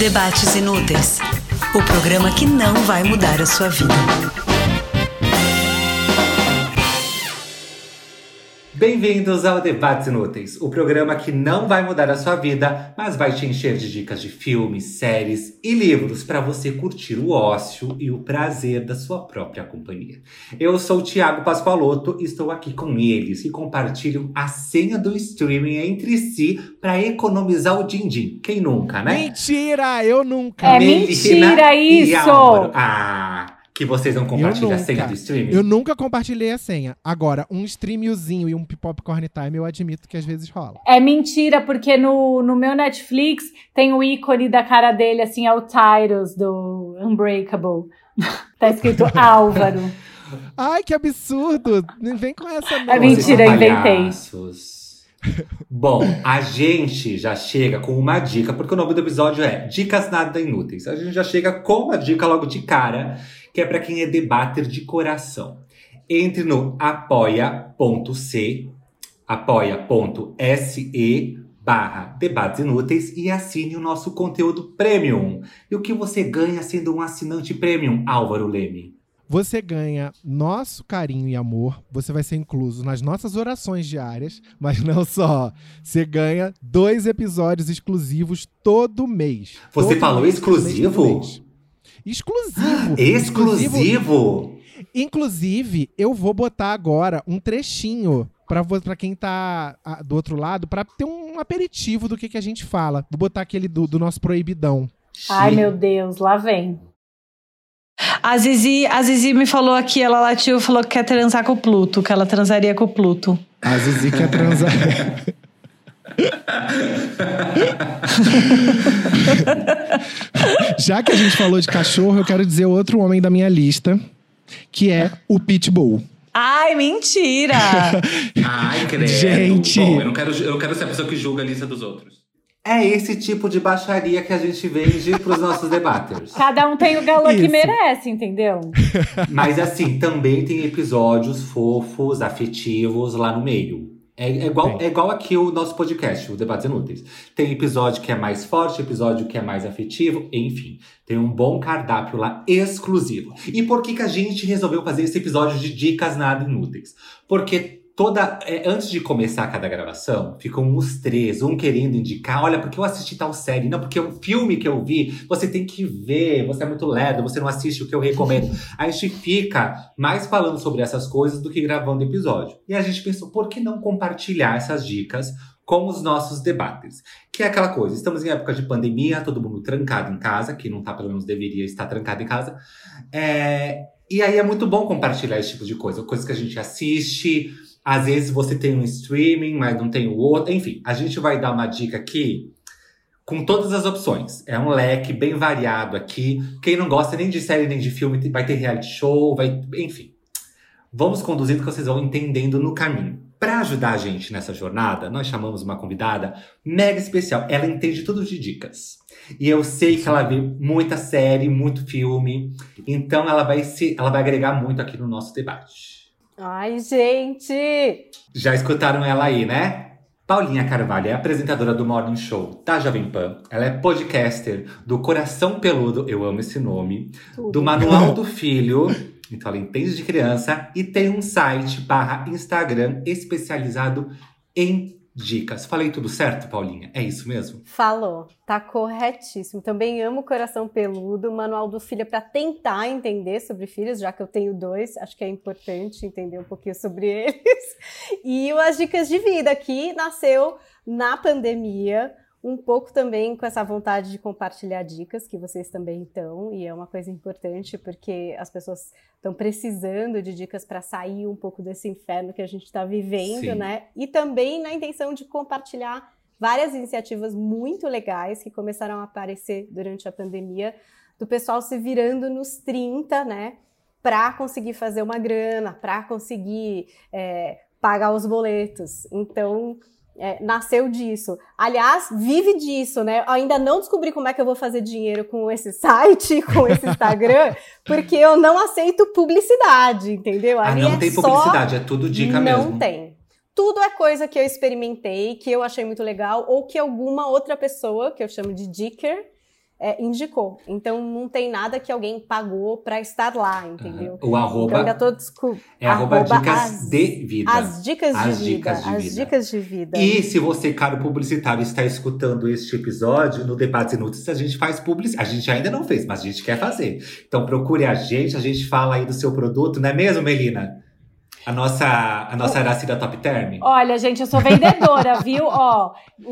Debates Inúteis o programa que não vai mudar a sua vida. Bem-vindos ao Debates Inúteis, o programa que não vai mudar a sua vida, mas vai te encher de dicas de filmes, séries e livros para você curtir o ócio e o prazer da sua própria companhia. Eu sou o Thiago Pascoaloto e estou aqui com eles que compartilham a senha do streaming entre si para economizar o din-din. Quem nunca, né? Mentira, eu nunca. É mentira isso! Ah, que vocês não compartilham a senha do streaming? Eu nunca compartilhei a senha. Agora, um streamiozinho e um popcorn time eu admito que às vezes rola. É mentira, porque no, no meu Netflix tem o ícone da cara dele, assim, é o Tyrus do Unbreakable. tá escrito Álvaro. Ai, que absurdo! Vem com essa não. É mentira, inventei. Bom, a gente já chega com uma dica, porque o nome do episódio é Dicas Nada Inúteis. A gente já chega com uma dica logo de cara que é para quem é debater de coração. Entre no apoia.c, apoia.se barra debates inúteis e assine o nosso conteúdo premium. E o que você ganha sendo um assinante premium, Álvaro Leme? Você ganha nosso carinho e amor. Você vai ser incluso nas nossas orações diárias, mas não só. Você ganha dois episódios exclusivos todo mês. Você todo falou mês, exclusivo? Exclusivo. Exclusivo. Inclusive, eu vou botar agora um trechinho para quem tá do outro lado, para ter um aperitivo do que, que a gente fala. Vou botar aquele do, do nosso proibidão. Ai, meu Deus, lá vem. A Zizi, a Zizi me falou aqui, ela latiu e falou que quer transar com o Pluto, que ela transaria com o Pluto. A Zizi quer transar. Já que a gente falou de cachorro, eu quero dizer outro homem da minha lista, que é o Pitbull. Ai, mentira! Ai, credo. Gente. Bom, eu não, quero, eu não quero ser a pessoa que julga a lista dos outros. É esse tipo de baixaria que a gente vende pros nossos debaters. Cada um tem o galã que merece, entendeu? Mas assim, também tem episódios fofos, afetivos lá no meio. É, é, igual, é igual aqui o nosso podcast, o Debates Inúteis. Tem episódio que é mais forte, episódio que é mais afetivo, enfim. Tem um bom cardápio lá exclusivo. E por que, que a gente resolveu fazer esse episódio de dicas nada inúteis? Porque toda. É, antes de começar cada gravação, ficam os três, um querendo indicar, olha, porque eu assisti tal série, não, porque é um filme que eu vi, você tem que ver, você é muito lerdo, você não assiste o que eu recomendo. a gente fica mais falando sobre essas coisas do que gravando episódio. E a gente pensou, por que não compartilhar essas dicas com os nossos debates. Que é aquela coisa, estamos em época de pandemia, todo mundo trancado em casa, que não tá, pelo menos deveria estar trancado em casa. É, e aí é muito bom compartilhar esse tipo de coisa, coisas que a gente assiste, às vezes você tem um streaming, mas não tem o outro. Enfim, a gente vai dar uma dica aqui com todas as opções. É um leque bem variado aqui. Quem não gosta nem de série nem de filme vai ter reality show, vai, enfim. Vamos conduzindo que vocês vão entendendo no caminho. Para ajudar a gente nessa jornada, nós chamamos uma convidada mega especial. Ela entende tudo de dicas. E eu sei que ela vê muita série, muito filme. Então ela vai se, ela vai agregar muito aqui no nosso debate. Ai, gente! Já escutaram ela aí, né? Paulinha Carvalho é apresentadora do Morning Show da Jovem Pan. Ela é podcaster do Coração Peludo, eu amo esse nome, Tudo. do Manual do Filho, então ela entende de criança, e tem um site barra Instagram especializado em dicas. Falei tudo certo, Paulinha? É isso mesmo? Falou, tá corretíssimo. Também amo Coração Peludo, Manual do Filho para tentar entender sobre filhos, já que eu tenho dois, acho que é importante entender um pouquinho sobre eles. E as dicas de vida, que nasceu na pandemia, um pouco também com essa vontade de compartilhar dicas que vocês também estão, e é uma coisa importante porque as pessoas estão precisando de dicas para sair um pouco desse inferno que a gente está vivendo, Sim. né? E também na intenção de compartilhar várias iniciativas muito legais que começaram a aparecer durante a pandemia, do pessoal se virando nos 30, né? Para conseguir fazer uma grana, para conseguir é, pagar os boletos. Então, é, nasceu disso. Aliás, vive disso, né? Ainda não descobri como é que eu vou fazer dinheiro com esse site, com esse Instagram, porque eu não aceito publicidade, entendeu? ah, não é tem publicidade, é tudo dica não mesmo. Não tem. Tudo é coisa que eu experimentei, que eu achei muito legal, ou que alguma outra pessoa, que eu chamo de dicker, é, indicou. Então não tem nada que alguém pagou para estar lá, entendeu? O arroba Então ainda tô desculpa. é arroba, dicas as, de vida. as dicas de As vida. dicas de as vida. dicas de vida. E se você, caro publicitário, está escutando este episódio, no Debates Inúteis a gente faz publicidade. A gente ainda não fez, mas a gente quer fazer. Então procure a gente, a gente fala aí do seu produto, não é mesmo, Melina? A nossa, a nossa Aracida Top Term? Olha, gente, eu sou vendedora, viu? Ó, o-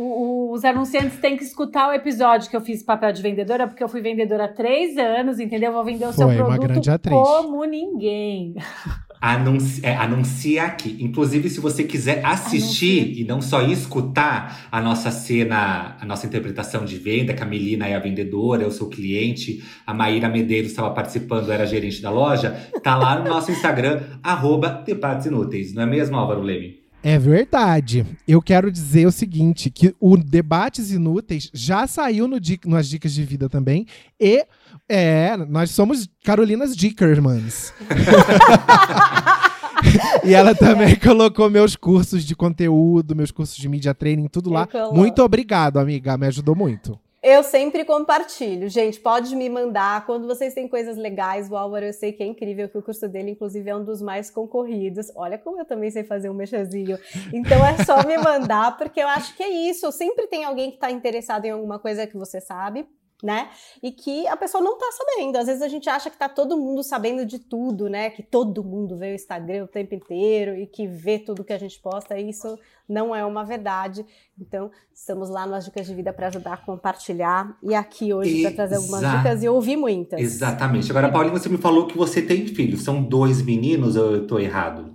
o- os anunciantes têm que escutar o episódio que eu fiz papel de vendedora, porque eu fui vendedora há três anos, entendeu? Vou vender o seu Foi, uma produto grande atriz. como ninguém. Anunci, é, anuncia aqui. Inclusive, se você quiser assistir e não só escutar a nossa cena, a nossa interpretação de venda, que a Melina é a vendedora, eu sou o cliente, a Maíra Medeiros estava participando, era gerente da loja, tá lá no nosso Instagram, arroba Debates Inúteis. Não é mesmo, Álvaro Leme? É verdade. Eu quero dizer o seguinte, que o Debates Inúteis já saiu no Di- nas Dicas de Vida também. E, é, nós somos Carolinas Dickermans. e ela também colocou meus cursos de conteúdo, meus cursos de media training, tudo lá. Coloco. Muito obrigado, amiga. Me ajudou muito. Eu sempre compartilho. Gente, pode me mandar. Quando vocês têm coisas legais, o Álvaro eu sei que é incrível, que o curso dele, inclusive, é um dos mais concorridos. Olha como eu também sei fazer um mexazinho. Então é só me mandar, porque eu acho que é isso. Sempre tem alguém que está interessado em alguma coisa que você sabe. Né? E que a pessoa não tá sabendo. Às vezes a gente acha que tá todo mundo sabendo de tudo, né? Que todo mundo vê o Instagram o tempo inteiro e que vê tudo que a gente posta. E isso não é uma verdade. Então, estamos lá nas Dicas de Vida para ajudar a compartilhar. E aqui hoje para trazer algumas dicas e ouvir muitas. Exatamente. Agora, Paulinho, você me falou que você tem filhos. São dois meninos ou eu tô errado?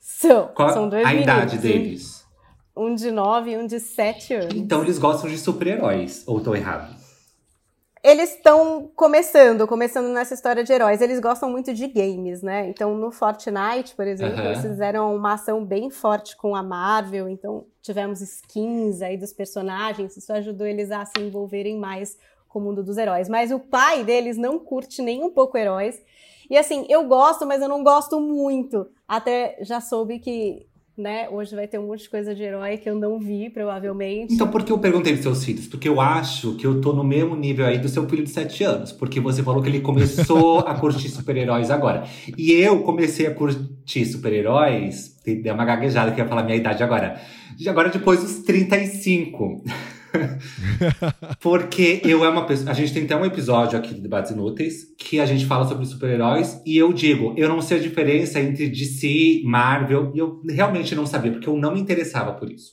São, Qual são dois a meninos, idade um- deles? Um de nove e um de sete anos. Então eles gostam de super-heróis, ou tô errado? Eles estão começando, começando nessa história de heróis. Eles gostam muito de games, né? Então, no Fortnite, por exemplo, Aham. eles fizeram uma ação bem forte com a Marvel. Então, tivemos skins aí dos personagens. Isso ajudou eles a se envolverem mais com o mundo dos heróis. Mas o pai deles não curte nem um pouco heróis. E assim, eu gosto, mas eu não gosto muito. Até já soube que, né, hoje vai ter um monte de coisa de herói que eu não vi, provavelmente. Então, por que eu perguntei dos seus filhos? Porque eu acho que eu tô no mesmo nível aí do seu filho de 7 anos. Porque você falou que ele começou a curtir super-heróis agora. E eu comecei a curtir super-heróis. Deu uma gaguejada que eu ia falar minha idade agora. Agora depois dos 35. Porque eu é uma pessoa. A gente tem até um episódio aqui do Debates Inúteis que a gente fala sobre super-heróis. E eu digo, eu não sei a diferença entre DC, Marvel. E eu realmente não sabia, porque eu não me interessava por isso.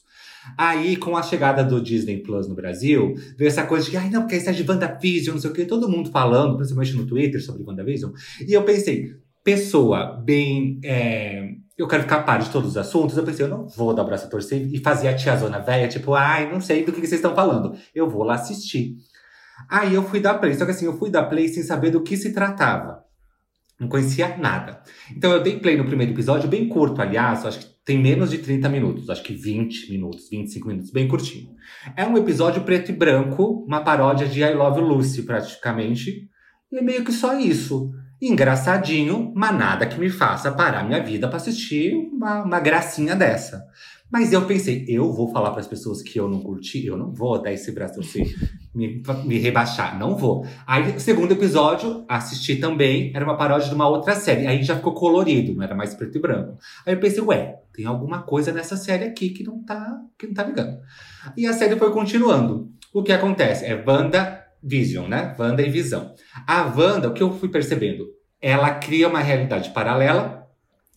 Aí, com a chegada do Disney Plus no Brasil, veio essa coisa de que, ai, não, porque essa é de WandaVision, não sei o quê, todo mundo falando, principalmente no Twitter, sobre WandaVision. E eu pensei, pessoa bem. é, eu quero ficar par de todos os assuntos. Eu pensei, eu não vou dar o braço a torcer e fazer a tiazona velha, tipo, ai, não sei do que que vocês estão falando. Eu vou lá assistir. Aí eu fui dar play, só que assim, eu fui dar play sem saber do que se tratava. Não conhecia nada. Então eu dei play no primeiro episódio, bem curto, aliás, acho que tem menos de 30 minutos, acho que 20 minutos, 25 minutos, bem curtinho. É um episódio preto e branco, uma paródia de I Love Lucy, praticamente. E é meio que só isso. Engraçadinho, mas nada que me faça parar minha vida pra assistir uma, uma gracinha dessa. Mas eu pensei, eu vou falar para as pessoas que eu não curti, eu não vou dar esse braço a torcer, me, me rebaixar, não vou. Aí, segundo episódio, assisti também, era uma paródia de uma outra série. Aí já ficou colorido, não era mais preto e branco. Aí eu pensei, ué, tem alguma coisa nessa série aqui que não tá, que não tá ligando. E a série foi continuando. O que acontece? É Wanda Vision, né? Wanda e Visão. A Wanda, o que eu fui percebendo? Ela cria uma realidade paralela.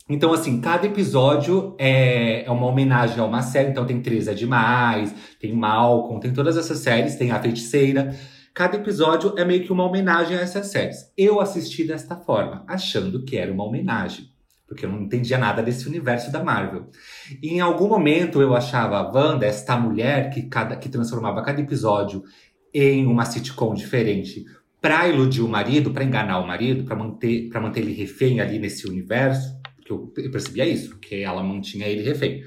Então, assim, cada episódio é, é uma homenagem a uma série. Então, tem Três é Demais, tem Malcolm, tem todas essas séries, tem A Feiticeira. Cada episódio é meio que uma homenagem a essas séries. Eu assisti desta forma, achando que era uma homenagem. Porque eu não entendia nada desse universo da Marvel. E em algum momento eu achava a Wanda, esta mulher que, cada, que transformava cada episódio em uma sitcom diferente pra iludir o marido, pra enganar o marido, pra manter, pra manter ele refém ali nesse universo. Porque eu, eu percebia isso, que ela mantinha ele refém.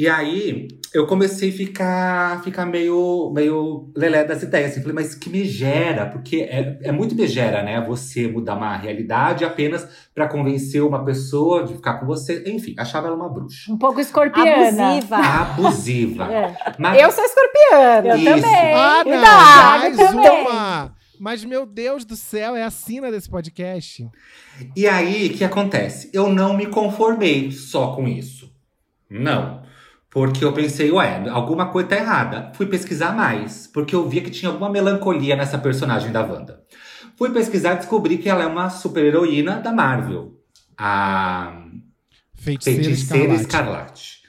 E aí eu comecei a ficar, ficar meio, meio lelé das ideias. Assim, falei, mas que megera, porque é, é muito megera, né? Você mudar uma realidade apenas pra convencer uma pessoa de ficar com você. Enfim, achava ela uma bruxa. Um pouco escorpiana. Abusiva. Abusiva. É. Mas Eu sou escorpiana. Eu Isso. também. Ah, não! Mais também. uma! Mas, meu Deus do céu, é a sina desse podcast. E aí, o que acontece? Eu não me conformei só com isso. Não. Porque eu pensei, ué, alguma coisa tá errada. Fui pesquisar mais, porque eu via que tinha alguma melancolia nessa personagem da Wanda. Fui pesquisar e descobri que ela é uma super-heroína da Marvel. A Feiticeira, Feiticeira Escarlate. Escarlate.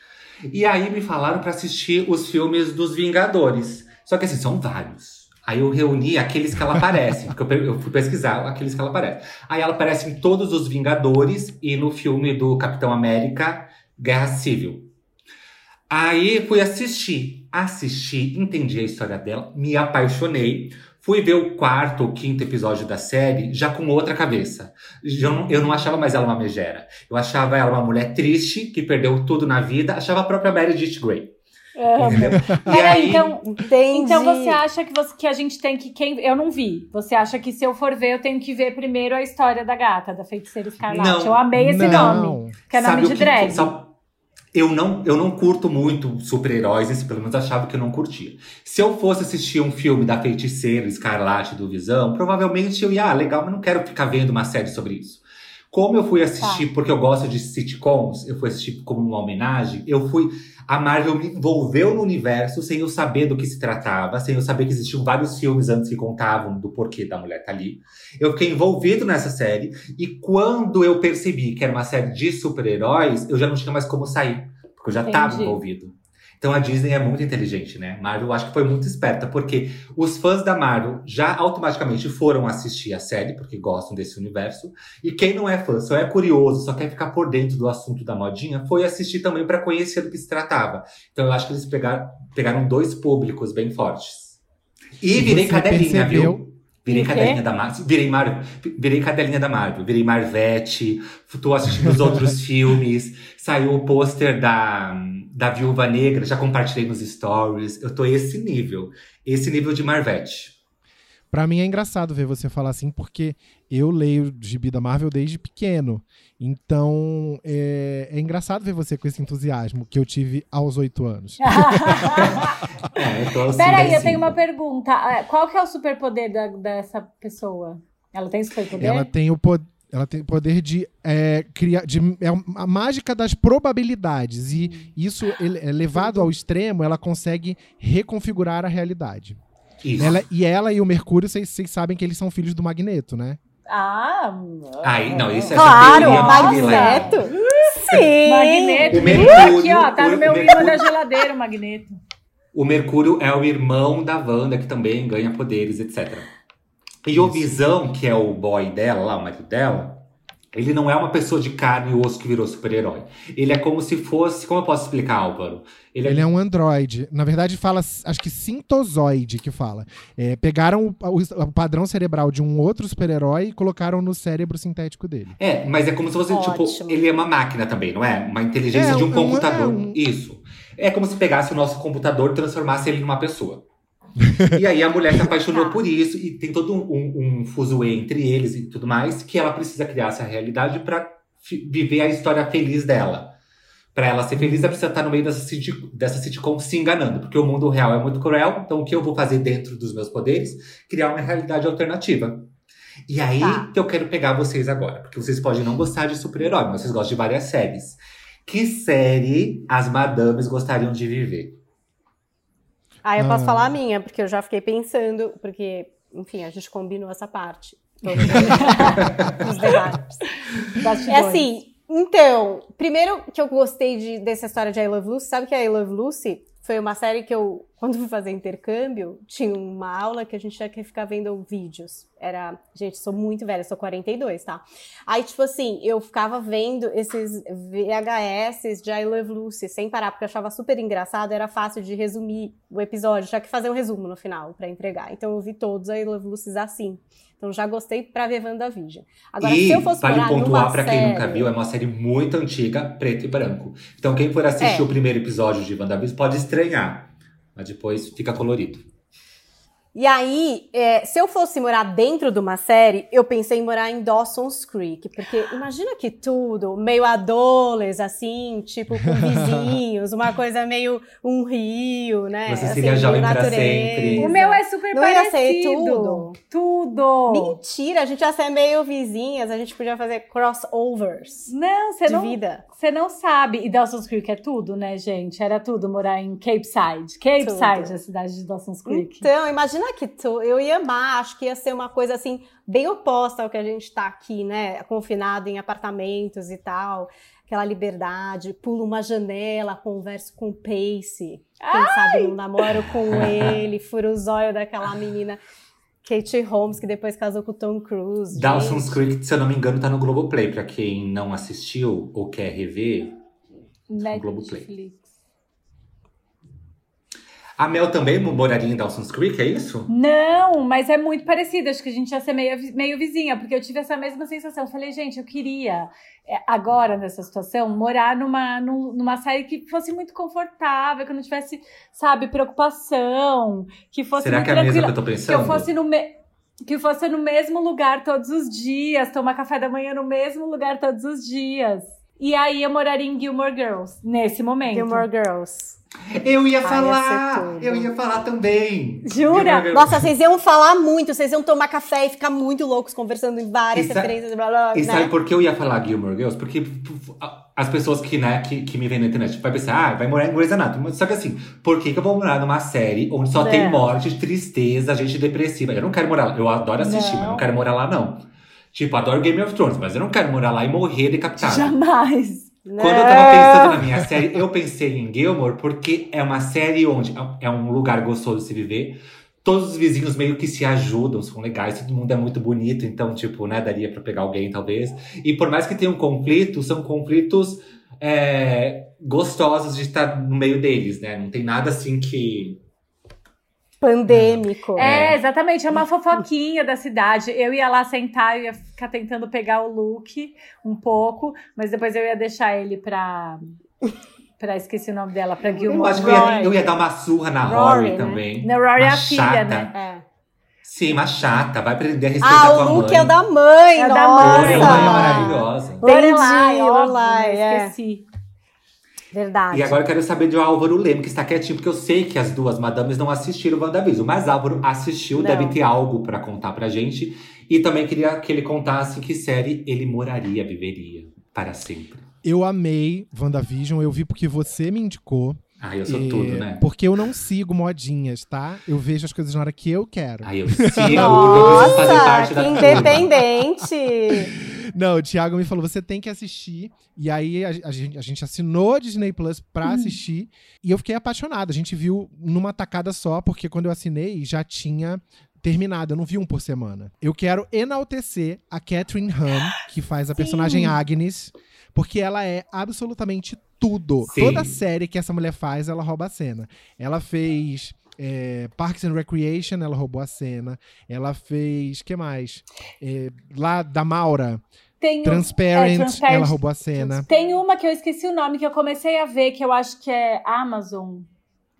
E aí me falaram pra assistir os filmes dos Vingadores. Só que assim, são vários. Aí eu reuni aqueles que ela aparece, porque eu fui pesquisar aqueles que ela aparece. Aí ela aparece em todos os Vingadores e no filme do Capitão América, Guerra Civil. Aí fui assistir. Assisti, entendi a história dela, me apaixonei. Fui ver o quarto ou quinto episódio da série já com outra cabeça. Já não- eu não achava mais ela uma megera. Eu achava ela uma mulher triste, que perdeu tudo na vida. Achava a própria Meredith Grey. E Peraí, aí, então, Entendi. então você acha que, você, que a gente tem que. Quem, eu não vi. Você acha que se eu for ver, eu tenho que ver primeiro a história da gata, da feiticeira escarlate? Não. eu amei esse Não. nome. Que é nome sabe o de que- drag. sabe- eu não, eu não curto muito super-heróis, pelo menos achava que eu não curtia. Se eu fosse assistir um filme da feiticeira Escarlate do Visão, provavelmente eu ia, ah, legal, mas não quero ficar vendo uma série sobre isso. Como eu fui assistir, Tá. porque eu gosto de sitcoms, eu fui assistir como uma homenagem, eu fui. A Marvel me envolveu no universo sem eu saber do que se tratava, sem eu saber que existiam vários filmes antes que contavam do porquê da mulher tá ali. Eu fiquei envolvido nessa série, e quando eu percebi que era uma série de super-heróis, eu já não tinha mais como sair, porque eu já estava envolvido. Então a Disney é muito inteligente, né? Marvel eu acho que foi muito esperta, porque os fãs da Marvel já automaticamente foram assistir a série, porque gostam desse universo. E quem não é fã, só é curioso, só quer ficar por dentro do assunto da modinha, foi assistir também para conhecer do que se tratava. Então eu acho que eles pegaram, pegaram dois públicos bem fortes. E E virei cadelinha, percebeu- viu? Virei cadelinha da Marvel. Virei, Mar... virei cadelinha da Marvel. Virei Marvete. Tô assistindo os outros filmes. Saiu o pôster da, da Viúva Negra. Já compartilhei nos stories. Eu tô esse nível. Esse nível de Marvete. Pra mim é engraçado ver você falar assim, porque eu leio gibi da Marvel desde pequeno. Então é, é engraçado ver você com esse entusiasmo que eu tive aos oito anos. É, eu assim, Peraí, eu assim. tenho uma pergunta. Ah, Qual que é o superpoder da- dessa pessoa? Ela tem superpoder? Ela tem o poder. Ela tem o poder de é, criar. De, é a mágica das probabilidades. E isso, ele- é levado ao extremo, ela consegue reconfigurar a realidade. Isso. Ela- e ela e o Mercúrio, vocês sabem que eles são filhos do Magneto, né? Ah, Aí, não, isso é Claro, teoria Magneto. Sim. Magneto. O Mercúrio- Aqui, ó, tá no meu imã da geladeira, o Magneto. O Mercúrio é o irmão da Wanda, que também ganha poderes, etc. E o Visão, que é o boy dela, lá, o marido dela, ele não é uma pessoa de carne e osso que virou super-herói. Ele é como se fosse. Como eu posso explicar, Álvaro? Ele é, Ele é um androide. Na verdade, fala, acho que sintozoide que fala. É, pegaram o, o- o padrão cerebral de um outro super-herói e colocaram no cérebro sintético dele. É, mas é como se fosse, tipo, Ótimo. ele é uma máquina também, não é? Uma inteligência É, de um- um computador. é um- Isso. É como se pegasse o nosso computador e transformasse ele numa pessoa. E aí a mulher se apaixonou Tá. por isso e tem todo um, um, fuzuê entre eles e tudo mais, que ela precisa criar essa realidade fi- viver a história feliz dela. Pra ela ser feliz, ela precisa estar no meio dessa, sitcom- dessa sitcom se enganando, porque o mundo real é muito cruel, então o que eu vou fazer dentro dos meus poderes? Criar uma realidade alternativa. E aí Tá. que eu quero pegar vocês agora, porque vocês podem não gostar de super-herói, mas vocês gostam de várias séries. Que série as madames gostariam de viver? Ah, eu posso Ah. falar a minha, porque eu já fiquei pensando, porque, enfim, a gente combinou essa parte. Todos os debates. É assim, então, primeiro que eu gostei de- dessa história de I Love Lucy, sabe que a I Love Lucy foi uma série que eu, quando fui fazer intercâmbio, tinha uma aula que a gente tinha que ficar vendo vídeos. Era, gente, sou muito velha, sou 42, tá? Aí, tipo assim, eu ficava vendo esses VHS de I Love Lucy sem parar, porque eu achava super engraçado, era fácil de resumir o episódio, já que fazer um resumo no final pra entregar. Então eu vi todos I Love Lucy assim. Então já gostei pra ver WandaVision. Agora, e se eu fosse vale morar pontuar numa pra quem nunca série- viu, é uma série muito antiga, preto e branco. Então quem for assistir É. o primeiro episódio de WandaVision pode estranhar, mas depois fica colorido. E aí, é, se eu fosse morar dentro de uma série, eu pensei em morar em Dawson's Creek, porque imagina que tudo, meio adoles, assim, tipo, com vizinhos, uma coisa meio um rio, né? Você assim, seria meio jovem pra natureza. sempre. O meu é super Não ia parecido. ser tudo? Tudo. Mentira, a gente ia ser meio vizinhas, a gente podia fazer crossovers Não, você de não, vida. você não sabe. E Dawson's Creek é tudo, né, gente? Era tudo morar em Cape Side. Cape Tudo. Side, a cidade de Dawson's Creek. Então, imagina que tu, eu ia amar, acho que ia ser uma coisa assim, bem oposta ao que a gente tá aqui, né? Confinado em apartamentos e tal. Aquela liberdade, pulo uma janela, converso com o Pace. Quem sabe não namoro com ele, furo o zóio daquela menina Kate Holmes, que depois casou com o Tom Cruise. Dawson's. Creek, se eu não me engano, tá no Globoplay. Pra quem não assistiu ou quer rever. Globoplay. A Mel também moraria em Dawson's Creek, é isso? Não, mas é muito parecido. Acho que a gente ia ser meio, meio vizinha, porque eu tive essa mesma sensação. Eu falei, gente, eu queria, é, agora nessa situação, morar numa, num- numa série que fosse muito confortável, que eu não tivesse, sabe, preocupação, que fosse Será muito que é a mesma tranquila. que eu tô Que pensando? eu fosse no me- que fosse no mesmo lugar todos os dias, tomar café da manhã no mesmo lugar todos os dias. E aí eu moraria em Gilmore Girls, nesse momento. Gilmore Girls. Eu ia Ai, falar! eu ia falar também! Jura? Nossa, vocês iam falar muito, vocês iam tomar café e ficar muito loucos conversando em várias E referências, blá blá, E né? sabe por que eu ia falar Gilmore Girls? Porque as pessoas que, né, que, que me veem na internet vai pensar, ah, vai morar em Grey's Anatomy. Mas Só que assim, por que, que eu vou morar numa série onde só tem É. morte, tristeza, gente depressiva? Eu não quero morar lá. Eu adoro assistir, mas eu não Não. quero morar lá, não. Tipo, adoro Game of Thrones, mas eu não quero morar lá e morrer decapitado. Jamais. Quando eu tava pensando na minha série, eu pensei em Gilmore porque é uma série onde é um lugar gostoso de se viver. Todos os vizinhos meio que se ajudam, são legais, todo mundo é muito bonito, então, tipo, né, daria pra pegar alguém, talvez. E por mais que tenham conflitos, são conflitos é, gostosos de estar no meio deles, né? Não tem nada assim que. Pandêmico. É, exatamente. É uma fofoquinha da cidade. Eu ia lá sentar, eu ia ficar tentando pegar o look um pouco, mas depois eu ia deixar ele pra. pra esqueci o nome dela, pra Eu Gilmore. acho que eu ia, eu ia dar uma surra na Rory, Rory né? também. Na Rory é Uma a filha, chata. né? É. Sim, uma chata. Vai aprender a respeitar Ah, tua o look mãe. é o da mãe, É o da nossa. mãe. Lorelai é maravilhosa. Lorelai, óbvio, Lorelai, né? é. Esqueci. Verdade. E agora eu quero saber do Álvaro Leme, que está quietinho, porque eu sei que as duas madames não assistiram o WandaVision. Mas Álvaro assistiu, Não. deve ter algo pra contar pra gente. E também queria que ele contasse que série ele moraria, viveria para sempre. Eu amei WandaVision, eu vi porque você me indicou. Ah, eu sou E- tudo, né? Porque eu não sigo modinhas, tá? Eu vejo as coisas na hora que eu quero. Aí eu sigo, Nossa, parte que independente. Não, o Thiago me falou, você tem que assistir. E aí a, a gente, a gente assinou a Disney Plus pra assistir. E eu fiquei apaixonado. A gente viu numa tacada só, porque quando eu assinei já tinha terminado. Eu não vi um por semana. Eu quero enaltecer a Catherine Hahn, que faz a personagem Agnes, porque ela é absolutamente tudo. Sim. Toda série que essa mulher faz, ela rouba a cena. Ela fez. é, Parks and Recreation, ela roubou a cena. Ela fez. que mais? É, lá da Maura, Tem, um- Transparent, é, Transparent. ela roubou a cena. tem uma que eu esqueci o nome, que eu comecei a ver, que eu acho que é Amazon.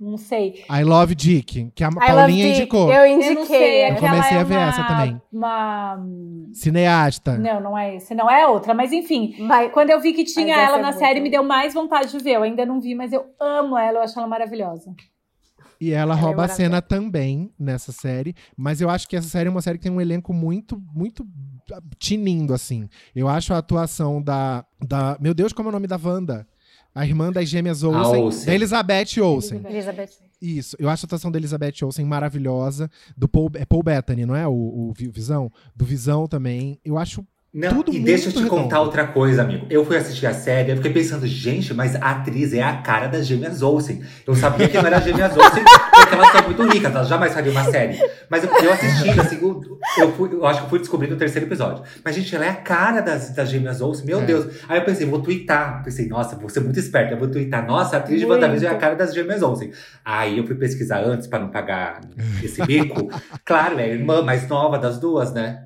Não sei. I Love Dick, que a I Paulinha Dick. indicou. Eu Eu não sei. indiquei. é que ela comecei é a ver uma- essa também. Uma. Cineasta. Não, não é esse. Não é outra. Mas enfim, Mas quando eu vi que tinha ela é na muito série, boa. me deu mais vontade de ver. Eu ainda não vi, mas eu amo ela, eu acho ela maravilhosa. E ela Ela é rouba a cena também nessa série. Mas eu acho que essa série é uma série que tem um elenco muito, muito tinindo, assim. Eu acho a atuação da. da meu Deus, como é o nome da Wanda? A irmã das gêmeas Olsen. Olsen. Da Elizabeth Olsen. Elizabeth. Isso. Eu acho a atuação da Elizabeth Olsen maravilhosa. Do Paul, é Paul Bettany, não é? O, o Vi- Visão? Do Visão também. Eu acho Não, Tudo e deixa eu te contar redondo. outra coisa, amigo. Eu fui assistir a série, eu fiquei pensando, gente, mas a atriz é a cara das gêmeas Olsen. Eu sabia que não era as gêmeas Olsen, porque elas são muito ricas, elas jamais fariam uma série. Mas eu, eu assistindo, assim, eu, eu, fui- eu acho que eu fui descobrir no terceiro episódio. Mas, gente, ela é a cara das, das gêmeas Olsen, meu É. Deus. Aí eu pensei, vou twittar. Pensei, nossa, vou ser muito esperta, eu vou twittar. Nossa, a atriz de Muito. WandaVision é a cara das gêmeas Olsen. Aí eu fui pesquisar antes, pra não pagar esse bico. claro, é a irmã mais nova das duas, né?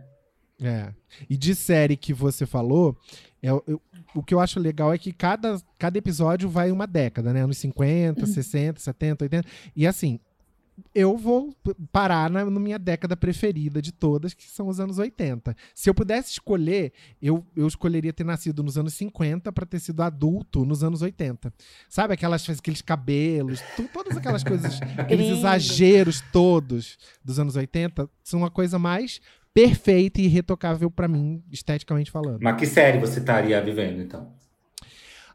É. E de série que você falou, é, eu- o que eu acho legal é que cada, cada episódio vai uma década, né? Anos 50, 60, 70, 80. E assim, eu vou parar na, na, minha década preferida de todas, que são os anos 80. Se eu pudesse escolher, eu, eu escolheria ter nascido nos anos 50 para ter sido adulto nos anos 80. Sabe aquelas aqueles cabelos, tu, todas aquelas coisas, aqueles exageros todos dos anos 80, são uma coisa mais perfeita e irretocável para mim, esteticamente falando. Mas que série você estaria vivendo, então?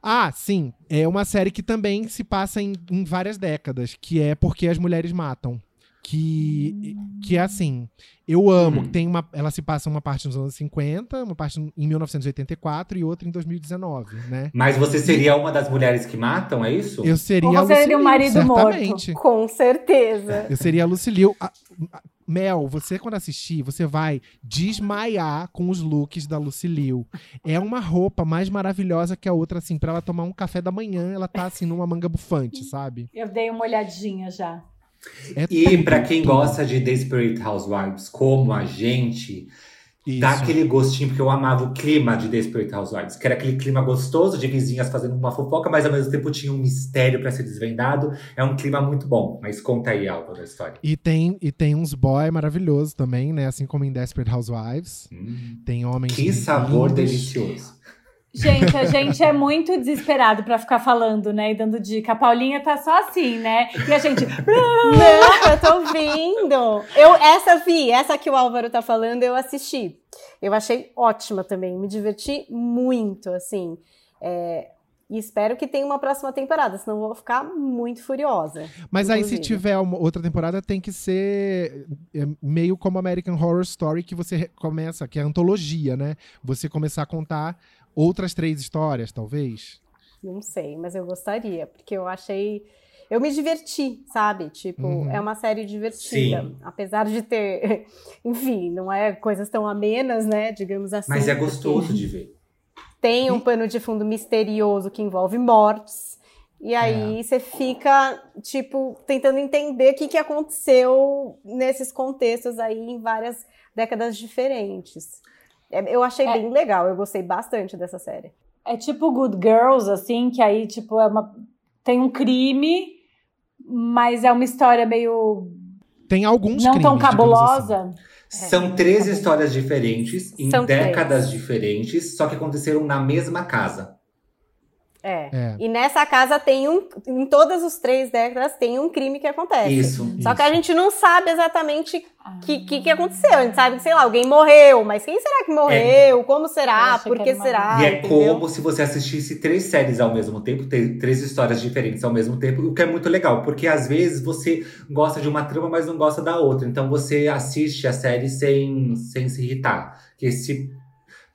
Ah, sim. É uma série que também se passa em, em várias décadas, que é Porque as Mulheres Matam. Que, que é assim, eu amo. Hum. Tem uma, ela se passa uma parte nos anos 50, uma parte em 1984 e outra em 2019, né? Mas você seria uma das mulheres que matam, é isso? Eu seria Ou você seria o marido certamente. morto. Com certeza. Eu seria a Lucille. Mel, você quando assistir, você vai desmaiar com os looks da Lucy Liu. É uma roupa mais maravilhosa que a outra, assim, para ela tomar um café da manhã, ela tá assim numa manga bufante, sabe? Eu dei uma olhadinha já. É e para quem gosta de Desperate Housewives como a gente, isso. Dá aquele gostinho, porque eu amava o clima de Desperate Housewives, que era aquele clima gostoso de vizinhas fazendo uma fofoca, mas ao mesmo tempo tinha um mistério para ser desvendado. É um clima muito bom. Mas conta aí, Álvaro, da história. E tem, e tem uns boy maravilhosos também, né? Assim como em Desperate Housewives. Hum. Tem homens. Que sabor delicioso. Gente, a gente é muito desesperado para ficar falando, né? E dando dica. A Paulinha tá só assim, né? E a gente. Não, eu tô ouvindo. Eu, essa vi, essa que o Álvaro tá falando, eu assisti. Eu achei ótima também. Me diverti muito, assim. É, e espero que tenha uma próxima temporada, senão eu vou ficar muito furiosa. Mas inclusive. aí, se tiver uma outra temporada, tem que ser é, meio como American Horror Story, que você começa, que é antologia, né? Você começar a contar outras três histórias, talvez? Não sei, mas eu gostaria, porque eu achei. Eu me diverti, sabe? Tipo, uhum. é uma série divertida. Sim. Apesar de ter. Enfim, não é coisas tão amenas, né? Digamos assim. Mas é gostoso de ver. Tem um pano de fundo misterioso que envolve mortes. E aí é. você fica, tipo, tentando entender o que, que aconteceu nesses contextos aí em várias décadas diferentes. É, eu achei é. bem legal, eu gostei bastante dessa série. É tipo Good Girls, assim, que aí, tipo, é uma. Tem um crime, mas é uma história meio. Tem alguns Não crimes, tão cabulosa. Assim. São é, três histórias diferentes, em São décadas três. diferentes, só que aconteceram na mesma casa. É. é. E nessa casa tem um. Em todas as três décadas tem um crime que acontece. Isso. Só isso. que a gente não sabe exatamente o ah. que, que, que, aconteceu. A gente sabe que, sei lá, alguém morreu, mas quem será que morreu? É. Como será? Por que, será? E é entendeu? como se você assistisse três séries ao mesmo tempo, ter três histórias diferentes ao mesmo tempo, o que é muito legal, porque às vezes você gosta de uma trama, mas não gosta da outra. Então você assiste a série sem, sem se irritar. Que se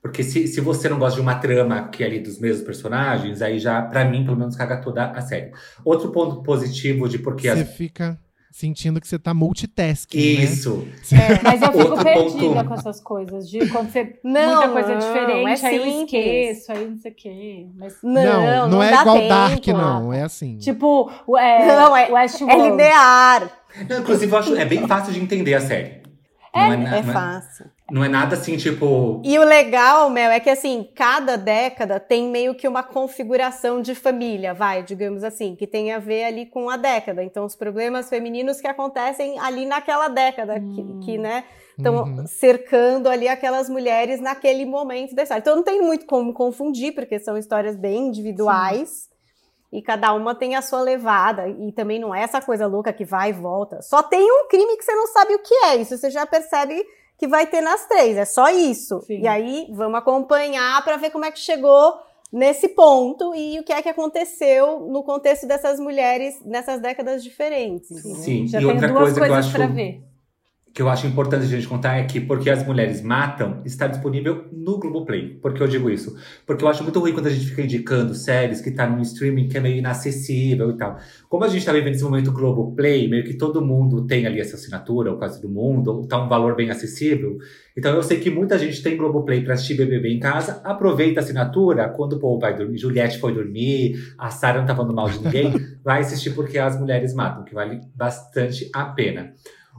porque se, se você não gosta de uma trama que é ali dos mesmos personagens, aí já, para mim, pelo menos, caga toda a série. Outro ponto positivo de porque Você as... fica sentindo que você tá multitasking. Né? Isso. Né? É, mas eu fico Outro perdida ponto... com essas coisas. De quando você. Não, muita coisa não, diferente, é aí eu esqueço, aí não sei o quê. Mas... Não, não, não, é igual tempo. Dark, não. É assim. Tipo, é, não, é, é linear. Não, inclusive, eu acho é bem fácil de entender a série. É, não é, é, é fácil. Não é nada assim, tipo. E o legal, Mel, é que assim, cada década tem meio que uma configuração de família, vai, digamos assim, que tem a ver ali com a década. Então, os problemas femininos que acontecem ali naquela década, hum. que, que, né, estão uhum. cercando ali aquelas mulheres naquele momento da história. Então, não tem muito como confundir, porque são histórias bem individuais. Sim e cada uma tem a sua levada, e também não é essa coisa louca que vai e volta. Só tem um crime que você não sabe o que é, isso você já percebe que vai ter nas três, é só isso. Sim. E aí vamos acompanhar para ver como é que chegou nesse ponto e o que é que aconteceu no contexto dessas mulheres nessas décadas diferentes. Sim, já e outra coisa que eu acho ver que eu acho importante a gente contar é que Porque as Mulheres Matam está disponível no Globoplay. Por que eu digo isso? Porque eu acho muito ruim quando a gente fica indicando séries que tá num streaming que é meio inacessível e tal. Como a gente tá vivendo esse momento Globoplay, meio que todo mundo tem ali essa assinatura, ou quase do mundo, tá um valor bem acessível. Então eu sei que muita gente tem Globoplay para assistir BBB em casa, aproveita a assinatura, quando o povo vai dormir, Juliette foi dormir, a Sara não tá falando mal de ninguém, vai assistir Porque as Mulheres Matam, que vale bastante a pena.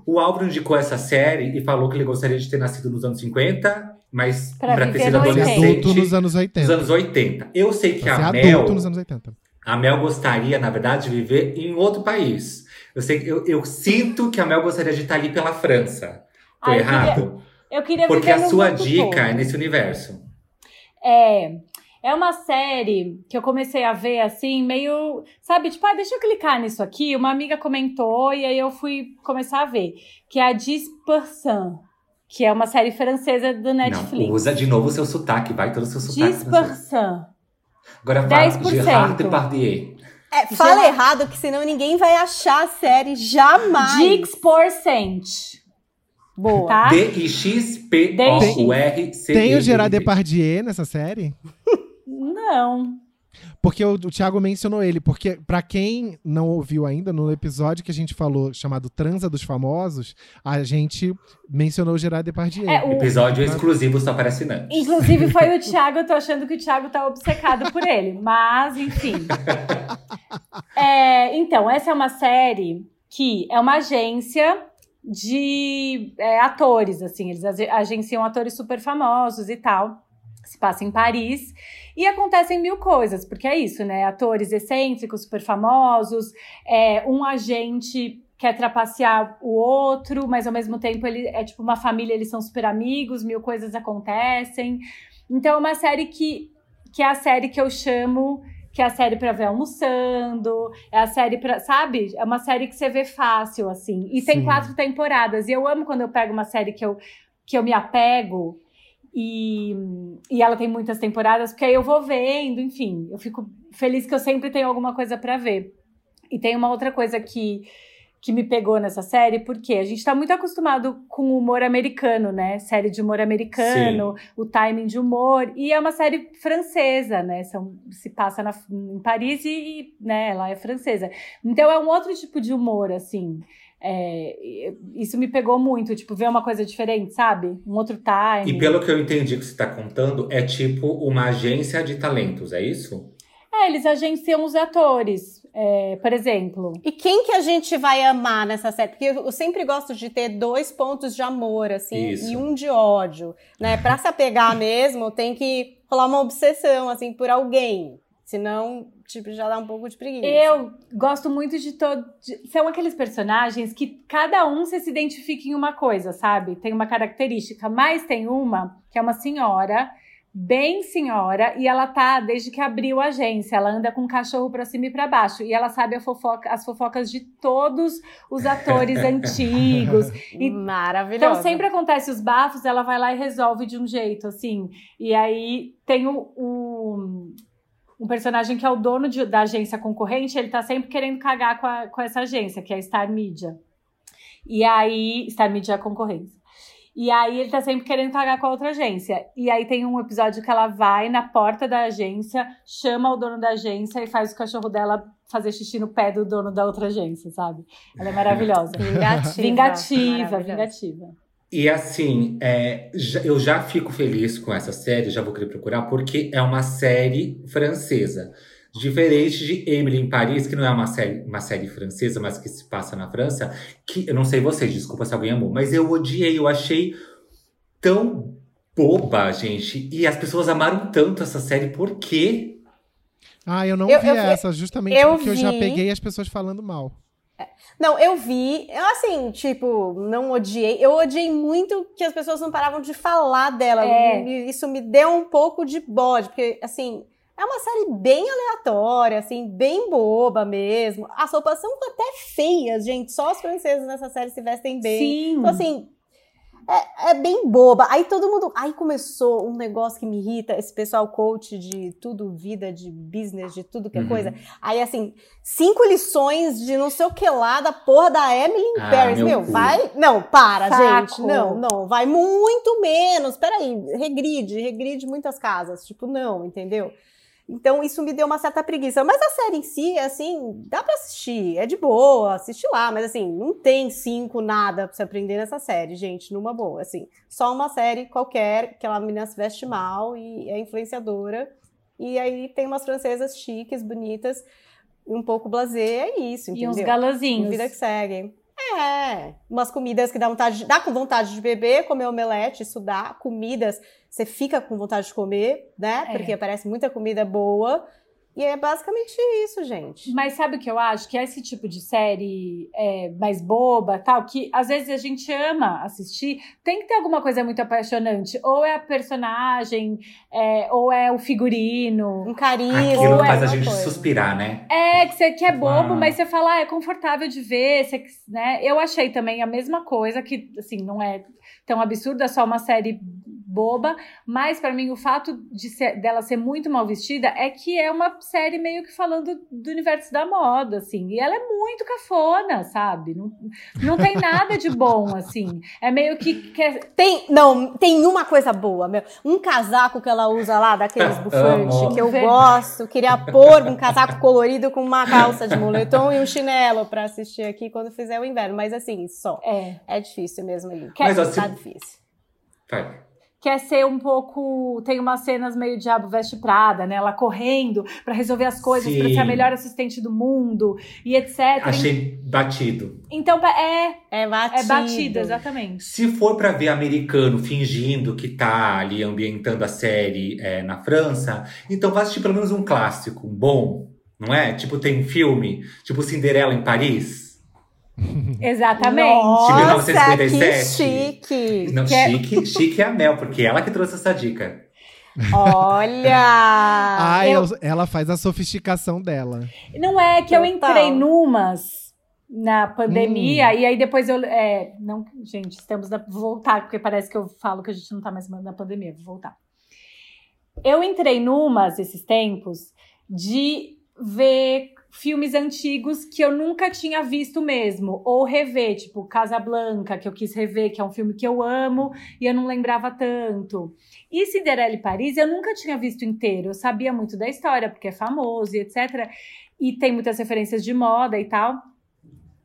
O Álvaro indicou essa série e falou que ele gostaria de ter nascido nos anos 50, mas para ter sido adolescente. Nos anos 80. Nos anos 80. Eu sei que a Mel. Adulto nos anos 80. A Mel gostaria, na verdade, de viver em outro país. Eu, sei, eu, eu sinto que a Mel gostaria de estar ali pela França. Tô Ah, eu errado? Eu queria Porque viver a sua dica todo. é nesse universo. É. É uma série que eu comecei a ver assim, meio. Sabe, tipo, ah, deixa eu clicar nisso aqui. Uma amiga comentou e aí eu fui começar a ver. Que é a Dispersion, que é uma série francesa do Netflix. Não, usa de novo o seu sotaque, vai todo o seu sotaque. Dispersion. Agora fala 10%. Gerard Depardieu. É, fala Já- errado, que senão ninguém vai achar a série jamais. Dix%. Boa. Tá? D-I-X-P-O-U-R-C. Tem o Gerard Depardieu nessa série? Não. Porque o, o Thiago mencionou ele. Porque, pra quem não ouviu ainda, no episódio que a gente falou, chamado Transa dos Famosos, a gente mencionou o Gerard Depardieu. É, o- Episódio exclusivo só para assinantes. Inclusive foi o Thiago, eu tô achando que o Thiago tá obcecado por ele. Mas, enfim. É, então, essa é uma série que é uma agência de é, atores, assim. Eles age- agenciam atores super famosos e tal. Se passa em Paris. E acontecem mil coisas, porque é isso, né? Atores excêntricos, super famosos. É, um agente quer trapacear o outro, mas ao mesmo tempo ele é tipo uma família, eles são super amigos, mil coisas acontecem. Então é uma série que, que é a série que eu chamo que é a série pra ver almoçando, é a série pra, sabe? É uma série que você vê fácil assim. E tem Sim. quatro temporadas. E eu amo quando eu pego uma série que eu que eu me apego e, e ela tem muitas temporadas, porque aí eu vou vendo, enfim, eu fico feliz que eu sempre tenho alguma coisa pra ver. E tem uma outra coisa que, que me pegou nessa série, porque a gente tá muito acostumado com o humor americano, né? Série de humor americano, o timing de humor. E é uma série francesa, né? São, se passa na- em Paris e, e, né, ela é francesa. Então é um outro tipo de humor, assim. É, isso me pegou muito, tipo, ver uma coisa diferente, sabe? Um outro timing. E pelo que eu entendi que você está contando, é tipo uma agência de talentos, é isso? É, eles agenciam os atores. É, por exemplo, E quem que a gente vai amar nessa série? Porque eu sempre gosto de ter dois pontos de amor, assim, Isso. e um de ódio, né? Pra se apegar mesmo, tem que rolar uma obsessão, assim, por alguém. Senão, tipo, já dá um pouco de preguiça. Eu gosto muito de todos. São aqueles personagens que cada um você se identifica em uma coisa, sabe? Tem uma característica, mas tem uma que é uma senhora, bem senhora, e ela tá desde que abriu a agência. Ela anda com um cachorro pra cima e pra baixo. E ela sabe a fofoca, as fofocas de todos os atores antigos. E Maravilhosa. então sempre acontece os bafos, ela vai lá e resolve de um jeito, assim. E aí tem o, o- um personagem que é o dono de- da agência concorrente, ele tá sempre querendo cagar com, a- com essa agência, que é a Star Media. E aí, Star Media é a concorrência. E aí ele tá sempre querendo cagar com a outra agência. E aí tem um episódio que ela vai na porta da agência, chama o dono da agência e faz o cachorro dela fazer xixi no pé do dono da outra agência, sabe? Ela é maravilhosa. Vingativa. Vingativa, vingativa. E assim, é, já- eu já fico feliz com essa série, já vou querer procurar, porque é uma série francesa. Diferente de Emily em Paris, que não é uma série, uma série francesa, mas que se passa na França, que eu não sei vocês, desculpa se alguém amou, mas eu odiei, eu achei tão boba, gente. E as pessoas amaram tanto essa série, por quê? Ah, eu não Eu- vi eu- essa, justamente eu porque eu já vi. peguei as pessoas falando mal. Não, eu vi, eu, assim, tipo, não odiei. Eu odiei muito que as pessoas não paravam de falar dela. É. Isso me deu um pouco de bode, porque, assim, é uma série bem aleatória, assim, bem boba mesmo. As roupas são até feias, gente. Só os franceses nessa série se vestem bem. Sim. Então, assim, é, é bem boba. Aí todo mundo. Aí começou um negócio que me irrita, esse pessoal coach de tudo, vida, de business, de tudo que é Uhum. coisa. Aí, assim, cinco lições de não sei o que lá da porra da Emily Ah, Paris. meu Meu, vai. Não, para, Saco. gente. Não, não. Vai muito menos. Peraí, regride, regride muitas casas. Tipo, não, entendeu? Então, isso me deu uma certa preguiça. Mas a série em si, assim, dá pra assistir. É de boa, assiste lá. Mas, assim, não tem cinco nada pra você aprender nessa série, gente, numa boa. Assim, só uma série qualquer, que aquela menina se veste mal e é influenciadora. E aí tem umas francesas chiques, bonitas, um pouco blasé, é isso, E entendeu? uns galãzinhos. Vida que segue. É, umas comidas que dá vontade de, dá com vontade de beber, comer omelete, isso dá. Comidas, você fica com vontade de comer, né? É. Porque aparece muita comida boa. E é basicamente isso, gente. Mas sabe o que eu acho? Que é esse tipo de série é, mais boba, tal, que às vezes a gente ama assistir, tem que ter alguma coisa muito apaixonante. Ou é a personagem, é, ou é o figurino. Um carisma. Aquilo Ou é faz a uma gente coisa. suspirar, né? É, que você que é bobo, Ah. mas você fala, ah, é confortável de ver, você, né? Eu achei também a mesma coisa, que assim, não é tão absurda, é só uma série boba, mas pra mim o fato de ser- dela ser muito mal vestida é que é uma série meio que falando do universo da moda, assim, e ela é muito cafona, sabe? Não, não tem nada de bom, assim. É meio que quer, Tem, não, tem uma coisa boa, meu. Um casaco que ela usa lá, daqueles bufantes, que eu Verdade. gosto. Queria pôr um casaco colorido com uma calça de moletom e um chinelo pra assistir aqui quando fizer o inverno. Mas assim, só. é, É difícil mesmo ali. Quer- Mas, ó, tá difícil. Vai. Quer ser um pouco. Tem umas cenas meio Diabo Veste Prada, né? Ela correndo pra resolver as coisas, pra Sim. ser a melhor assistente do mundo e etc. Achei batido. Então é, É batido. é batido, exatamente. Se for pra ver americano fingindo que tá ali ambientando a série é, na França, então vai assistir pelo menos um clássico bom, não é? Tipo, tem um filme, tipo Cinderela em Paris. Exatamente. Nossa, que 1957. chique. Não, Que é- chique, chique é a Mel, porque ela que trouxe essa dica. Olha! Ah, eu- eu- ela faz a sofisticação dela. Não é que eu Total. entrei numas na pandemia e aí depois eu. É, não, gente, estamos na. Vou voltar, porque parece que eu falo que a gente não tá mais na pandemia. Vou voltar. Eu entrei numas esses tempos de ver filmes antigos que eu nunca tinha visto mesmo, ou rever, tipo Casablanca, que eu quis rever, que é um filme que eu amo e eu não lembrava tanto. E Cinderela e Paris eu nunca tinha visto inteiro, eu sabia muito da história, porque é famoso e etc. E tem muitas referências de moda e tal.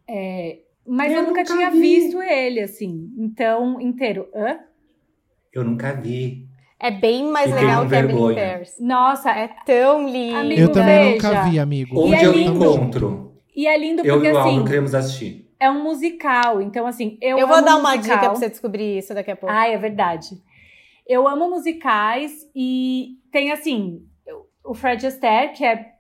É, mas eu, Eu nunca, nunca tinha vi. visto ele, assim. Então, inteiro. Hã? Eu nunca vi. É bem mais legal que Emily vergonha. Paris. Nossa, É tão lindo. Amigo, eu também veja. nunca vi, amigo. Onde é eu lindo. encontro? e é lindo Eu porque, e o assim, queremos assistir. é um musical. Então, assim, eu Eu vou dar uma musical. dica pra você descobrir isso daqui a pouco. Ah, é verdade. Eu amo musicais e tem, assim, o Fred Astaire, que é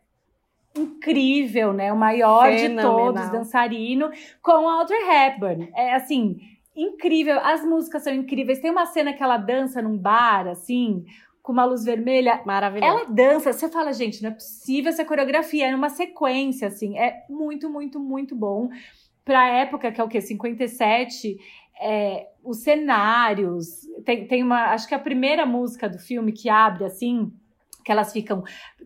incrível, né? O maior de Fenomenal. todos, dançarino, com a Audrey Hepburn. É, assim, incrível. As músicas são incríveis. Tem uma cena que ela dança num bar, assim, com uma luz vermelha. Maravilhoso. Ela dança, você fala, gente, não é possível essa coreografia, é numa sequência, assim, é muito, muito, muito bom. Pra época, que é o quê? 57, é, os cenários, tem, tem uma, acho que a primeira música do filme que abre, assim, que elas ficam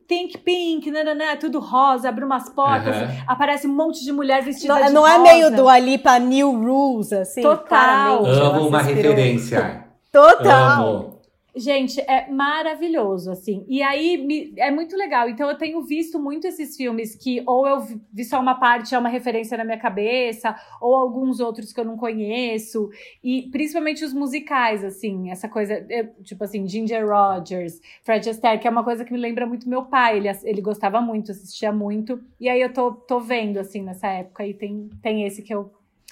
pink, pink, nananã, tudo rosa, abre umas portas, Aham. aparece um monte de mulher vestida Não, de não é rosa. meio do Alipa New Rules, assim? Total. Amo uma referência. Total. Amo. Gente, é maravilhoso, assim. E aí me- é muito legal. Então eu tenho visto muito esses filmes que ou eu vi- só uma parte, é uma referência na minha cabeça, ou alguns outros que eu não conheço. E principalmente os musicais, assim, essa coisa, eu- tipo assim, Ginger Rogers, Fred Astaire, que é uma coisa que me lembra muito meu pai. Ele, ele gostava muito, assistia muito. E aí eu tô, tô vendo, assim, nessa época. E tem, tem esse que eu.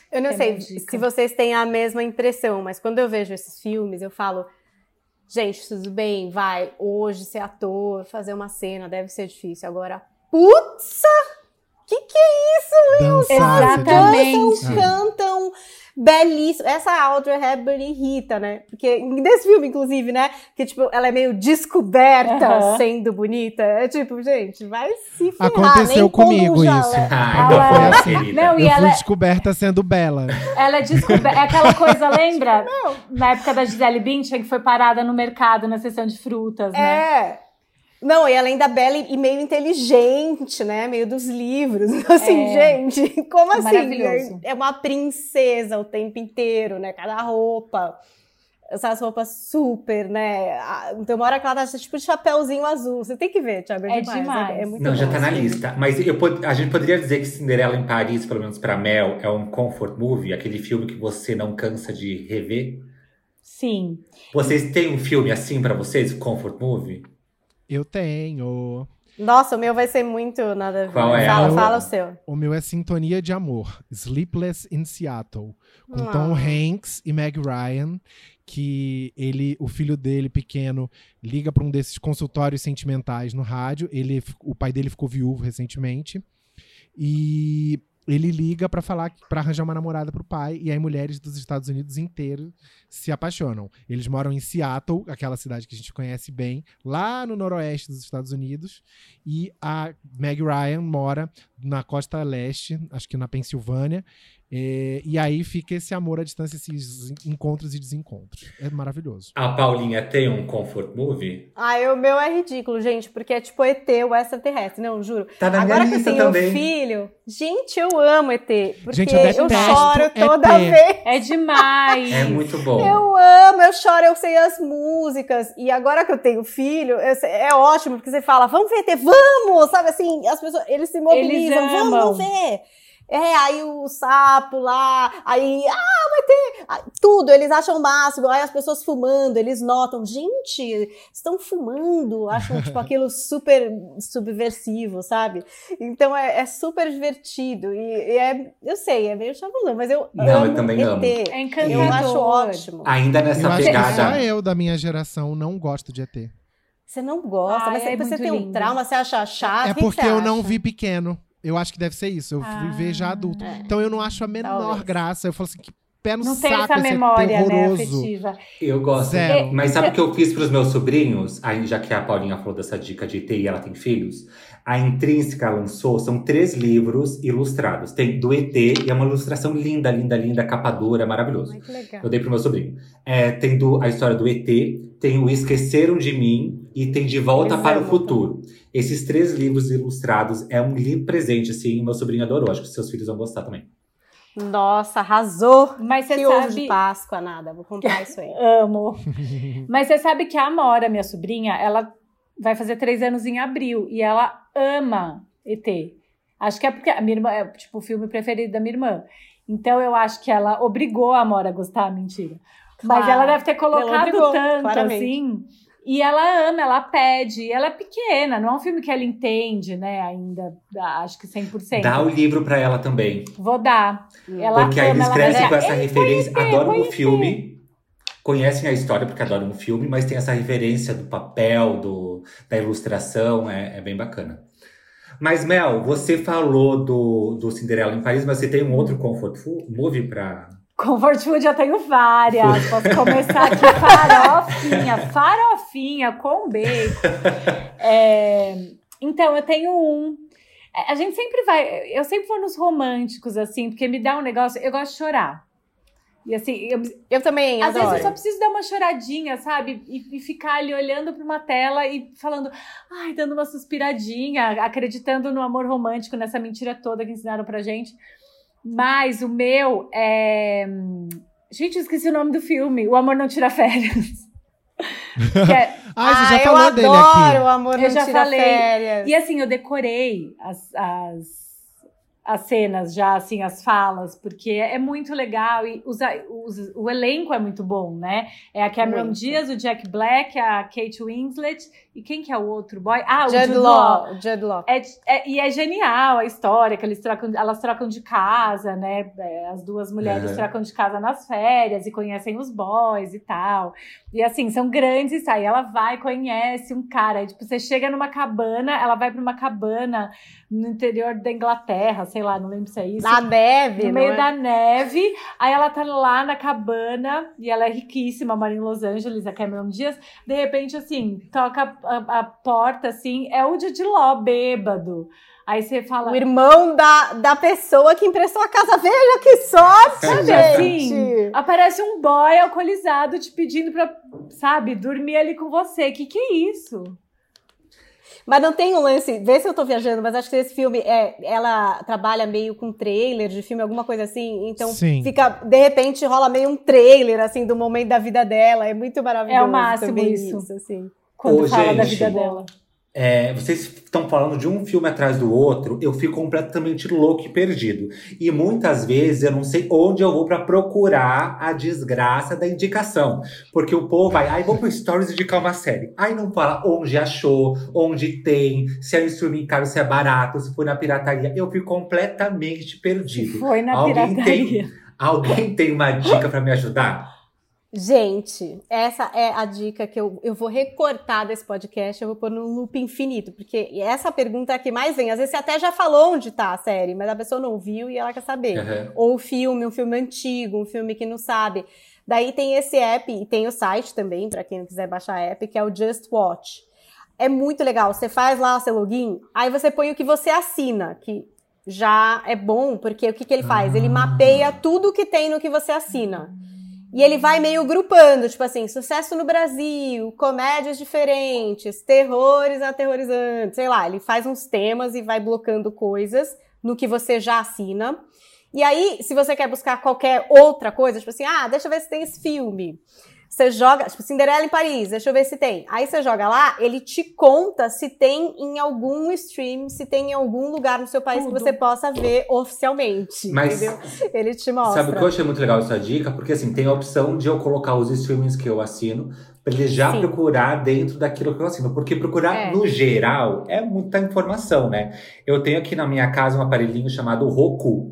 Eu não É sei se vocês têm a mesma impressão, mas quando eu vejo esses filmes, eu falo. Gente, tudo bem, vai, hoje ser ator, fazer uma cena, deve ser difícil. Agora, putz, que que é isso? Dançar, Exatamente. Dançam, cantam, belíssimo. Essa Audrey Hepburn irrita, né? Porque nesse filme, inclusive, né? Que, tipo, ela é meio descoberta sendo bonita. É tipo, gente, vai se ferrar. Aconteceu comigo isso. jalé. Ah, Ela- então foi Foi assim. querida. Não, e Eu ela fui é- descoberta sendo bela. Ela é descoberta. É aquela coisa, lembra? Na época da Gisele Bündchen, que foi parada no mercado na seção de frutas, né? É. Não, e ainda é bela e meio inteligente, né? Meio dos livros. Assim, É. gente, como assim? Maravilhoso. É uma princesa o tempo inteiro, né? Cada roupa. Essas roupas super, né? Tem uma hora que ela tá tipo de chapéuzinho azul. Você tem que ver, Thiago. É, É demais. demais. É, é muito Não, já bom tá na lista. Mas eu a gente poderia dizer que Cinderela em Paris, pelo menos pra Mel, é um comfort movie, aquele filme que você não cansa de rever. Sim. Vocês têm um filme assim pra vocês, comfort movie? Eu tenho. Nossa, o meu vai ser muito nada a ver. Qual é? Fala, O- fala o seu. O meu é Sintonia de Amor, Sleepless in Seattle, com Ah. Tom Hanks e Meg Ryan, que ele, o filho dele pequeno liga para um desses consultórios sentimentais no rádio. Ele, o pai dele ficou viúvo recentemente e ele liga para falar para arranjar uma namorada pro pai e aí mulheres dos Estados Unidos inteiros se apaixonam. Eles moram em Seattle, aquela cidade que a gente conhece bem, lá no noroeste dos Estados Unidos, e a Meg Ryan mora na costa leste, acho que na Pensilvânia. É, e aí fica esse amor à distância, esses encontros e desencontros. É maravilhoso. A Paulinha tem um comfort movie? Ai, o meu é ridículo, gente, porque é tipo ET, o extraterrestre. Não, juro. Tá na Agora que minha eu lista tenho também. filho, gente, eu amo ET. Porque Gente, eu eu choro ET. toda vez. É demais. É muito bom. Eu amo, eu choro, eu sei as músicas. E agora que eu tenho filho, eu sei- é ótimo, porque você fala, vamos ver ET, vamos! Sabe assim, as pessoas, eles se mobilizam, Eles vamos ver. É, aí o sapo lá, aí, ah, vai ter. ah, Tudo, eles acham o máximo. Aí as pessoas fumando, eles notam, gente, estão fumando, acham tipo aquilo super subversivo, sabe? Então é, é super divertido. E, e é, eu sei, é meio chavulão, mas eu Não, eu amo também ET. amo. É encantador. Eu acho ótimo. Ainda Eu nessa acho que só pegada. eu da minha geração não gosto de ET. Você não gosta, Ai, mas é você muito tem um trauma, você acha chato. é porque que você eu não vi pequeno. Eu acho que deve ser isso. Eu fui Ah, ver já adulto. é. Então eu não acho a menor Talvez. graça. Eu falo assim, que pé no Não tem saco essa esse ET memória, né, horroroso. afetiva. Eu gosto. Zero. Mas sabe o que eu fiz pros meus sobrinhos? Aí, já que a Paulinha falou dessa dica de ET e ela tem filhos, a Intrínseca lançou, são três livros ilustrados. Tem do ET e é uma ilustração linda, linda, linda, capa dura, maravilhoso. Ai, que legal. Eu dei pro meu sobrinho. É, tem do, a história do ET, tem o Esqueceram de Mim e tem De Volta Eles para o amam Futuro. Esses três livros ilustrados é um lindo presente, assim, meu sobrinho adorou. Acho que seus filhos vão gostar também. Nossa, arrasou. Mas você que ovo de sabe. Páscoa, nada. Vou comprar isso aí. Amo. Mas você sabe que a Amora, minha sobrinha, ela vai fazer três anos em abril e ela ama ET. Acho que é porque a minha irmã é tipo o filme preferido da minha irmã. Então eu acho que ela obrigou a Amora a gostar, mentira. Mas ela deve ter colocado obrigou, tanto claramente. assim. E ela ama, ela pede. E ela é pequena, não é um filme que ela entende, né? Ainda, acho que 100%. Dá o livro pra ela também. Vou dar. Ela Porque aí ama, eles ela vai crescem com essa "Ei, referência, adoram o ET." filme, conhecem a história porque adoram o filme, mas tem essa referência do papel, do, da ilustração, é, é bem bacana. Mas, Mel, você falou do, do Cinderela em Paris, mas você tem um outro comfort fu- movie pra. Comfort food eu tenho várias. Posso começar aqui farofinha, farofinha com bacon. É, então, eu tenho um. É, A gente sempre vai. Eu sempre vou nos românticos, assim, porque me dá um negócio. Eu gosto de chorar. E assim, eu, Eu também às adoro. vezes eu só preciso dar uma choradinha, sabe? E, e ficar ali olhando para uma tela e falando, ai, dando uma suspiradinha, acreditando no amor romântico, nessa mentira toda que ensinaram pra gente. Mas o meu é. Gente, eu esqueci o nome do filme. O Amor Não Tira Férias. É- Ah, você já eu falou dele adoro aqui. o amor Eu não já tira falei. férias. E assim, eu decorei as, as, as cenas já, assim, as falas, porque é muito legal e os, os- o elenco é muito bom, né? É a Cameron Muito. Diaz, o Jack Black, a Kate Winslet e quem que é o outro boy? Ah, o Jude Law. Law. Jude Law. É, é- e é genial a história, que eles trocam, elas trocam de casa, né? É, as duas mulheres É. trocam de casa nas férias e conhecem os boys e tal. E assim, são grandes, aí ela vai, conhece um cara. aí, tipo, você chega numa cabana, ela vai pra uma cabana no interior da Inglaterra, sei lá, não lembro se é isso. Na neve, no meio é? da neve, aí ela tá lá na cabana e ela é riquíssima, mora em Los Angeles, a Cameron Diaz. De repente, assim, toca a, a porta, assim, é o Jude Law, bêbado. Aí você fala, O irmão da, da pessoa que emprestou a casa. Veja que sorte, Sabe gente! assim? aparece um boy alcoolizado te pedindo pra, sabe, dormir ali com você. Que que é isso? Mas não tem um lance, vê se eu tô viajando, mas acho que esse filme, é, ela trabalha meio com trailer de filme, alguma coisa assim, então Sim. fica, de repente rola meio um trailer, assim, do momento da vida dela, é muito maravilhoso É o máximo também isso. assim. Quando Ô, fala da gente. vida dela. é, vocês estão falando de um filme atrás do outro, eu fico completamente louco e perdido. E muitas vezes eu não sei onde eu vou para procurar a desgraça da indicação. Porque o povo vai, ai, vou pro Stories indicar uma série. Aí não fala onde achou, onde tem, se é um streaming caro, se é barato, se foi na pirataria. Eu fico completamente perdido. Foi na alguém pirataria. Tem, alguém tem uma dica para me ajudar? Gente, essa é a dica que eu, eu vou recortar desse podcast, eu vou pôr no loop infinito, porque essa pergunta é a que mais vem. Às vezes você até já falou onde tá a série, mas a pessoa não viu e ela quer saber. Uhum. Ou o filme, um filme antigo, um filme que não sabe. Daí tem esse app e tem o site também, para quem não quiser baixar a app, que é o Just Watch. É muito legal. Você faz lá o seu login, aí você põe o que você assina, que já é bom, porque o que, que ele faz? Ele mapeia tudo que tem no que você assina. E ele vai meio grupando, tipo assim, sucesso no Brasil, comédias diferentes, terrores aterrorizantes, sei lá, ele faz uns temas e vai blocando coisas no que você já assina. E aí, se você quer buscar qualquer outra coisa, tipo assim, ah, deixa eu ver se tem esse filme. Você joga, tipo, Cinderela em Paris, deixa eu ver se tem. Aí você joga lá, ele te conta se tem em algum stream, se tem em algum lugar no seu país Tudo. que você possa ver oficialmente. Mas- entendeu? Ele te mostra. Sabe o que eu achei muito legal essa dica? Porque assim, tem a opção de eu colocar os streamings que eu assino pra ele já Sim. procurar dentro daquilo que eu assino. Porque procurar É. no geral é muita informação, né? Eu tenho aqui na minha casa um aparelhinho chamado Roku,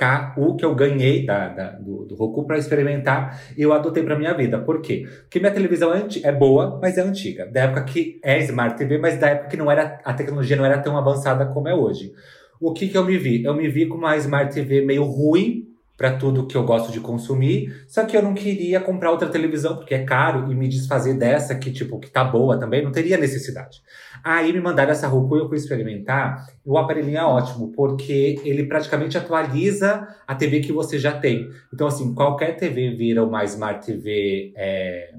R-O-K-U, que eu ganhei da, da- do, do Roku pra experimentar e eu adotei pra minha vida. Por quê? Porque minha televisão é, é boa, mas é antiga. Da época que é Smart TV, mas da época que não era, a tecnologia não era tão avançada como é hoje. O que que eu me vi? Eu me vi com uma Smart TV meio ruim para tudo que eu gosto de consumir, só que eu não queria comprar outra televisão porque é caro e me desfazer dessa que tipo que tá boa também, não teria necessidade. Aí me mandaram essa Roku e eu fui experimentar. O aparelhinho é ótimo porque ele praticamente atualiza a TV que você já tem. Então assim, qualquer TV vira uma Smart TV é,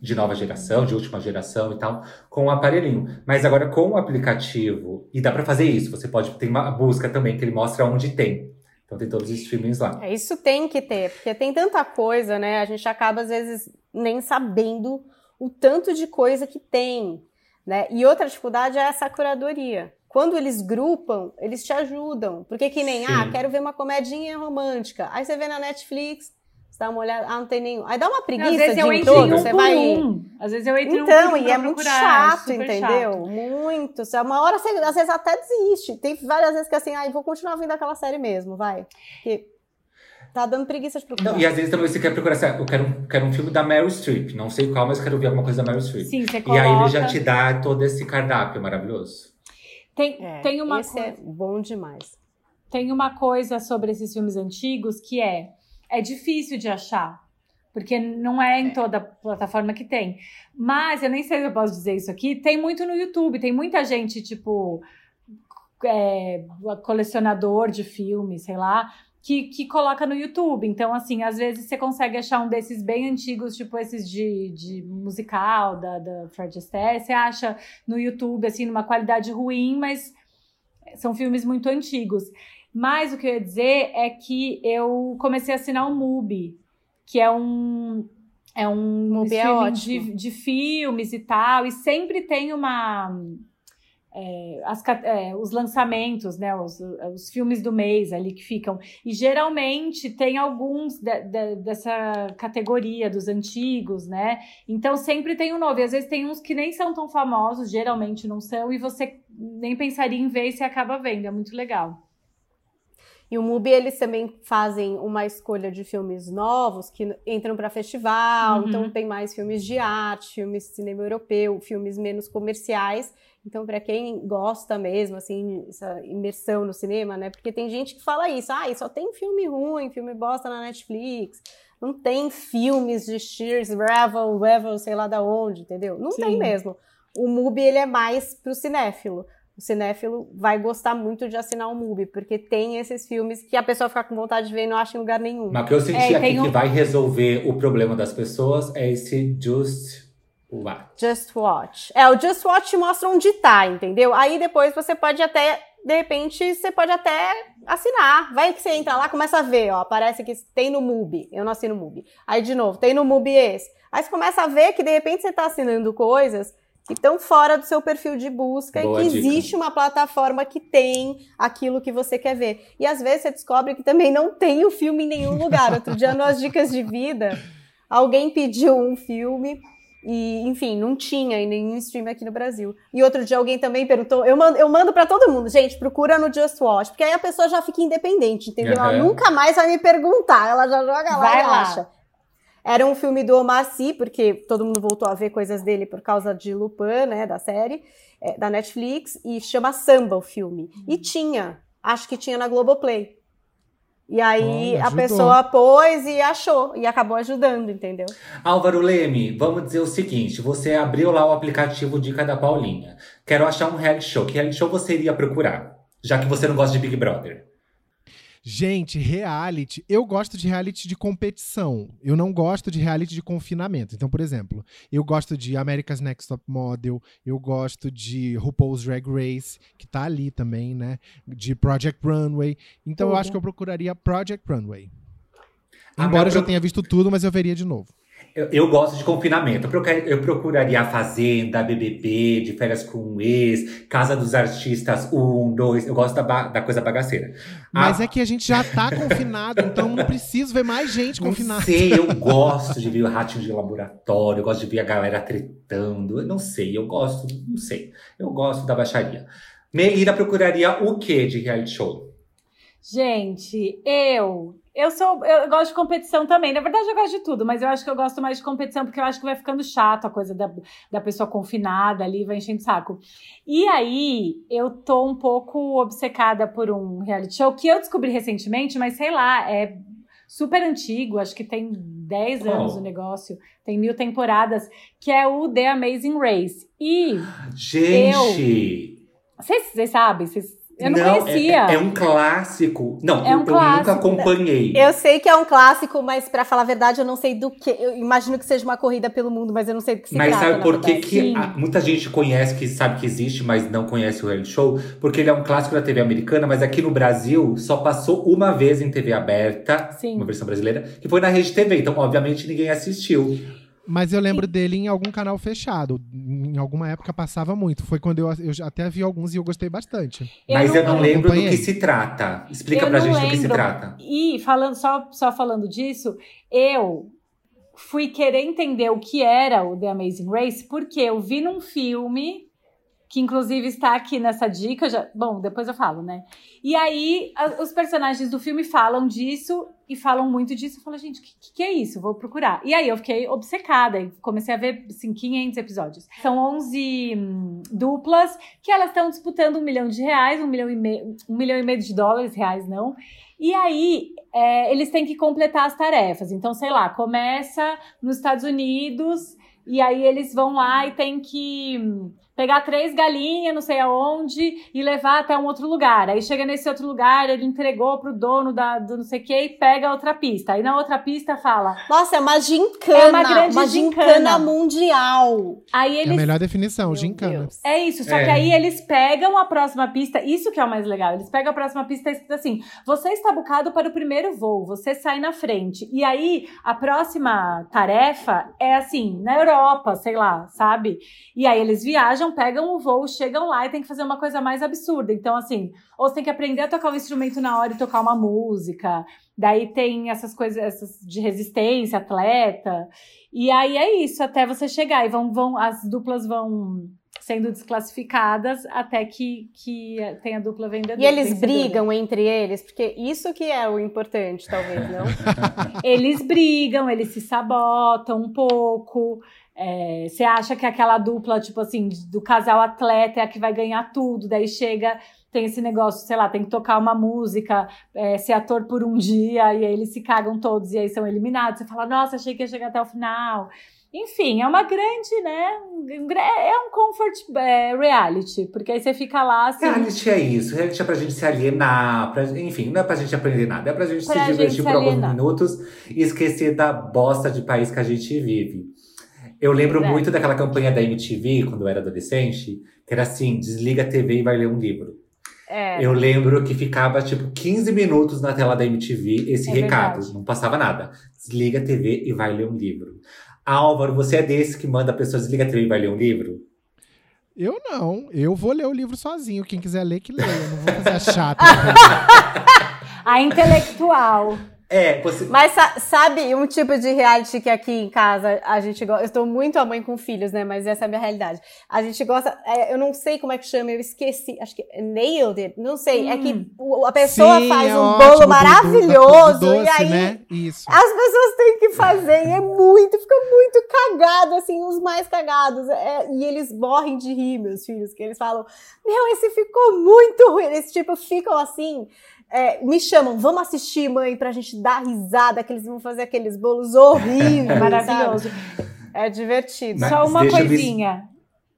de nova geração, de última geração e tal, com o aparelhinho. Mas agora com o aplicativo, e dá pra fazer isso, você pode ter uma busca também que ele mostra onde tem. Então tem todos os streamings lá. É, isso tem que ter, porque tem tanta coisa, né? A gente acaba, às vezes, nem sabendo o tanto de coisa que tem, né? E outra dificuldade é essa curadoria. Quando eles grupam, eles te ajudam. Porque que nem, Sim. ah, quero ver uma comedinha romântica. Aí você vê na Netflix, você dá uma olhada, ah, não tem nenhum. Aí dá uma Às preguiça vezes de eu ir em entro todo, um você por vai... um. Às vezes eu entro um Então, um e é muito procurar, chato, entendeu? chato. Muito. Você- Uma hora você, às vezes, até desiste. Tem várias vezes que assim, ai, vou continuar vendo aquela série mesmo, vai. Porque tá dando preguiça de procurar. Não, e às vezes também você quer procurar, assim, eu quero, um- quero um filme da Meryl Streep. Não sei qual, mas quero ver alguma coisa da Meryl Streep. Sim, você E coloca. aí ele já te dá todo esse cardápio maravilhoso. Tem, É, tem, uma esse coisa, é bom demais. tem uma coisa sobre esses filmes antigos que é é difícil de achar. Porque não é em toda plataforma que tem. Mas eu nem sei se eu posso dizer isso aqui. Tem muito no YouTube. Tem muita gente, tipo, é, colecionador de filmes, sei lá, que, que coloca no YouTube. Então, assim, às vezes você consegue achar um desses bem antigos, tipo esses de, de musical, da, da Fred Astaire. Você acha no YouTube, assim, numa qualidade ruim, mas são filmes muito antigos. Mas o que eu ia dizer é que eu comecei a assinar o MUBI, que é um é um MUBI é de, de filmes e tal, e sempre tem uma é, as é, os lançamentos, né, os, os filmes do mês ali que ficam. E geralmente tem alguns de- de- dessa categoria dos antigos, né? Então sempre tem um novo. E às vezes tem uns que nem são tão famosos, geralmente não são, e você nem pensaria em ver e você acaba vendo. É muito legal. E o MUBI, eles também fazem uma escolha de filmes novos que entram para festival, Uhum. então tem mais filmes de arte, filmes de cinema europeu, filmes menos comerciais. Então, para quem gosta mesmo, assim, essa imersão no cinema, né? Porque tem gente que fala isso, ah, só tem filme ruim, filme bosta na Netflix. Não tem filmes de Shears, Revel, Revel, sei lá da onde, entendeu? Não tem Sim. mesmo. O MUBI, ele é mais pro cinéfilo o cinéfilo vai gostar muito de assinar o MUBI, porque tem esses filmes que a pessoa fica com vontade de ver e não acha em lugar nenhum. Mas o que eu senti É, aqui um- que vai resolver o problema das pessoas é esse Just Watch. Just Watch. É, o Just Watch mostra onde tá, entendeu? Aí depois você pode até, de repente, você pode até assinar. Vai que você entra lá, começa a ver, ó, aparece que tem no MUBI. Eu não assino MUBI. Aí, de novo, tem no MUBI esse. Aí você começa a ver que, de repente, você tá assinando coisas que estão fora do seu perfil de busca Boa e que dica. existe uma plataforma que tem aquilo que você quer ver. E às vezes você descobre que também não tem o filme em nenhum lugar. Outro dia, nas Dicas de Vida, alguém pediu um filme e, enfim, não tinha em nenhum stream aqui no Brasil. E outro dia alguém também perguntou, eu mando, eu mando para todo mundo, gente, procura no Just Watch, porque aí a pessoa já fica independente, entendeu? Ela Aham. nunca mais vai me perguntar, ela já joga lá Vai e lá. acha. Era um filme do Omar Sy, porque todo mundo voltou a ver coisas dele por causa de Lupin, né, da série, é, da Netflix, e chama Samba o filme. E tinha, acho que tinha na Globoplay. E aí a pessoa pôs e achou, e acabou ajudando, entendeu? Álvaro Leme, vamos dizer o seguinte: você abriu lá o aplicativo Dica da Paulinha. Quero achar um reality show. Que reality show você iria procurar? Já que você não gosta de Big Brother. Gente, reality. Eu gosto de reality de competição. Eu não gosto de reality de confinamento. Então, por exemplo, eu gosto de America's Next Top Model. Eu gosto de RuPaul's Drag Race, que tá ali também, né? De Project Runway. Então, eu acho que eu procuraria Project Runway. Embora eu já tenha visto tudo, mas eu veria de novo. Eu, eu gosto de confinamento. Eu procu- Eu procuraria a Fazenda, BBB, de férias com um ex, Casa dos Artistas 1, 2. Eu gosto da, ba- da coisa bagaceira. Mas Ah, é que a gente já tá confinado, então não preciso ver mais gente Não confinada. sei, eu gosto de ver o ratinho de laboratório, eu gosto de ver a galera tretando. Eu não sei, eu gosto, não sei. Eu gosto da baixaria. Melira procuraria o que de reality show? Gente, eu. Eu sou. Eu gosto de competição também. Na verdade, eu gosto de tudo, mas eu acho que eu gosto mais de competição porque eu acho que vai ficando chato a coisa da, da pessoa confinada ali, vai enchendo o saco. E aí, eu tô um pouco obcecada por um reality show que eu descobri recentemente, mas sei lá, é super antigo, acho que tem 10 Qual? anos o negócio, tem mil temporadas, que é o The Amazing Race. E Gente! vocês, vocês sabem, vocês, eu não, é- conhecia. É, é um clássico. Não, É um eu, eu clássico. nunca acompanhei. Eu sei que é um clássico, mas pra falar a verdade, eu não sei do que. Eu imagino que seja uma corrida pelo mundo, mas eu não sei do que se Mas trata. sabe por que, que a- muita gente conhece, que sabe que existe, mas não conhece o reality show? Porque ele é um clássico da TV americana, mas aqui no Brasil só passou uma vez em TV aberta, Sim. uma versão brasileira, que foi na Rede TV. Então, obviamente, ninguém assistiu. Mas eu lembro dele em algum canal fechado. Em alguma época passava muito. Foi quando eu, eu até vi alguns e eu gostei bastante. mas eu não lembro do acompanhei. que se trata. Explica Eu pra não gente do que se lembro. trata. E falando só, só falando disso, eu fui querer entender o que era o The Amazing Race porque eu vi num filme que inclusive está aqui nessa dica, já, bom, depois eu falo, né? E aí a- os personagens do filme falam disso e falam muito disso. Eu falo, gente, o que, que é isso? Vou procurar. E aí eu fiquei obcecada e comecei a ver assim, 500 episódios. São 11 hum, duplas que elas estão disputando um milhão de reais, um milhão e meio, um milhão e meio de dólares, reais não. E aí, é, eles têm que completar as tarefas. Então, sei lá, começa nos Estados Unidos e aí eles vão lá e tem que hum, pegar três galinhas, não sei aonde, e levar até um outro lugar. Aí chega nesse outro lugar, ele entregou pro dono da, do não sei o que e pega outra pista. Aí na outra pista fala. Nossa, é uma gincana. É uma grande gincana gincana. mundial. Aí É a eles melhor definição, Meu gincana. Deus. É isso, só É. que aí eles pegam a próxima pista, isso que é o mais legal, eles pegam a próxima pista e escrito assim, você está bucado para o primeiro voo, você sai na frente. E aí, a próxima tarefa é assim, na Europa, sei lá, sabe? E aí eles viajam, pegam o voo, chegam lá e tem que fazer uma coisa mais absurda. Então, assim, ou você tem que aprender a tocar um instrumento na hora e tocar uma música. Daí tem essas coisas essas de resistência, atleta. E aí é isso, até você chegar. E vão, vão, as duplas vão sendo desclassificadas até que, que tenha dupla vendedora. E eles vencedora. brigam entre eles, porque isso que é o importante, talvez, não? Eles brigam, eles se sabotam um pouco. É, Você acha que aquela dupla, tipo assim, do casal atleta é a que vai ganhar tudo, daí chega, tem esse negócio, sei lá, tem que tocar uma música, é, ser ator por um dia, e aí eles se cagam todos e aí são eliminados. Você fala, nossa, achei que ia chegar até o final. Enfim, é uma grande, né? É um comfort é, reality, porque aí você fica lá assim. Reality é isso. Reality é pra gente se alienar. Pra, enfim, não é pra gente aprender nada. É pra gente Pra se gente divertir se por alguns minutos e esquecer da bosta de país que a gente vive. Eu lembro é. muito daquela campanha da MTV, quando eu era adolescente, que era assim: desliga a TV e vai ler um livro. É. Eu lembro que ficava tipo 15 minutos na tela da MTV esse É recado. verdade. Não passava nada. Desliga a TV e vai ler um livro. Álvaro, você é desse que manda a pessoa desliga a TV e vai ler um livro? Eu não. Eu vou ler o livro sozinho. Quem quiser ler, que leia. Eu não vou fazer a chata. A intelectual. É, você. Mas sa- sabe um tipo de reality que aqui em casa a gente gosta. Eu estou muito a mãe com filhos, né? Mas essa é a minha realidade. A gente gosta. é, eu não sei como é que chama, eu esqueci. Acho que é Nailed It. Não sei. É que o- a pessoa Sim, faz é um ótimo, bolo do- do- maravilhoso. do doce, e aí. né? Isso. As pessoas têm que fazer, e é muito, fica muito cagado, assim, os mais cagados. É, e eles morrem de rir, meus filhos, que eles falam: Meu, esse ficou muito ruim. Eles, tipo, ficam assim. É, me chamam, vamos assistir, mãe, pra gente dar risada, que eles vão fazer aqueles bolos horríveis. É maravilhoso. É divertido. Mas Só uma coisinha.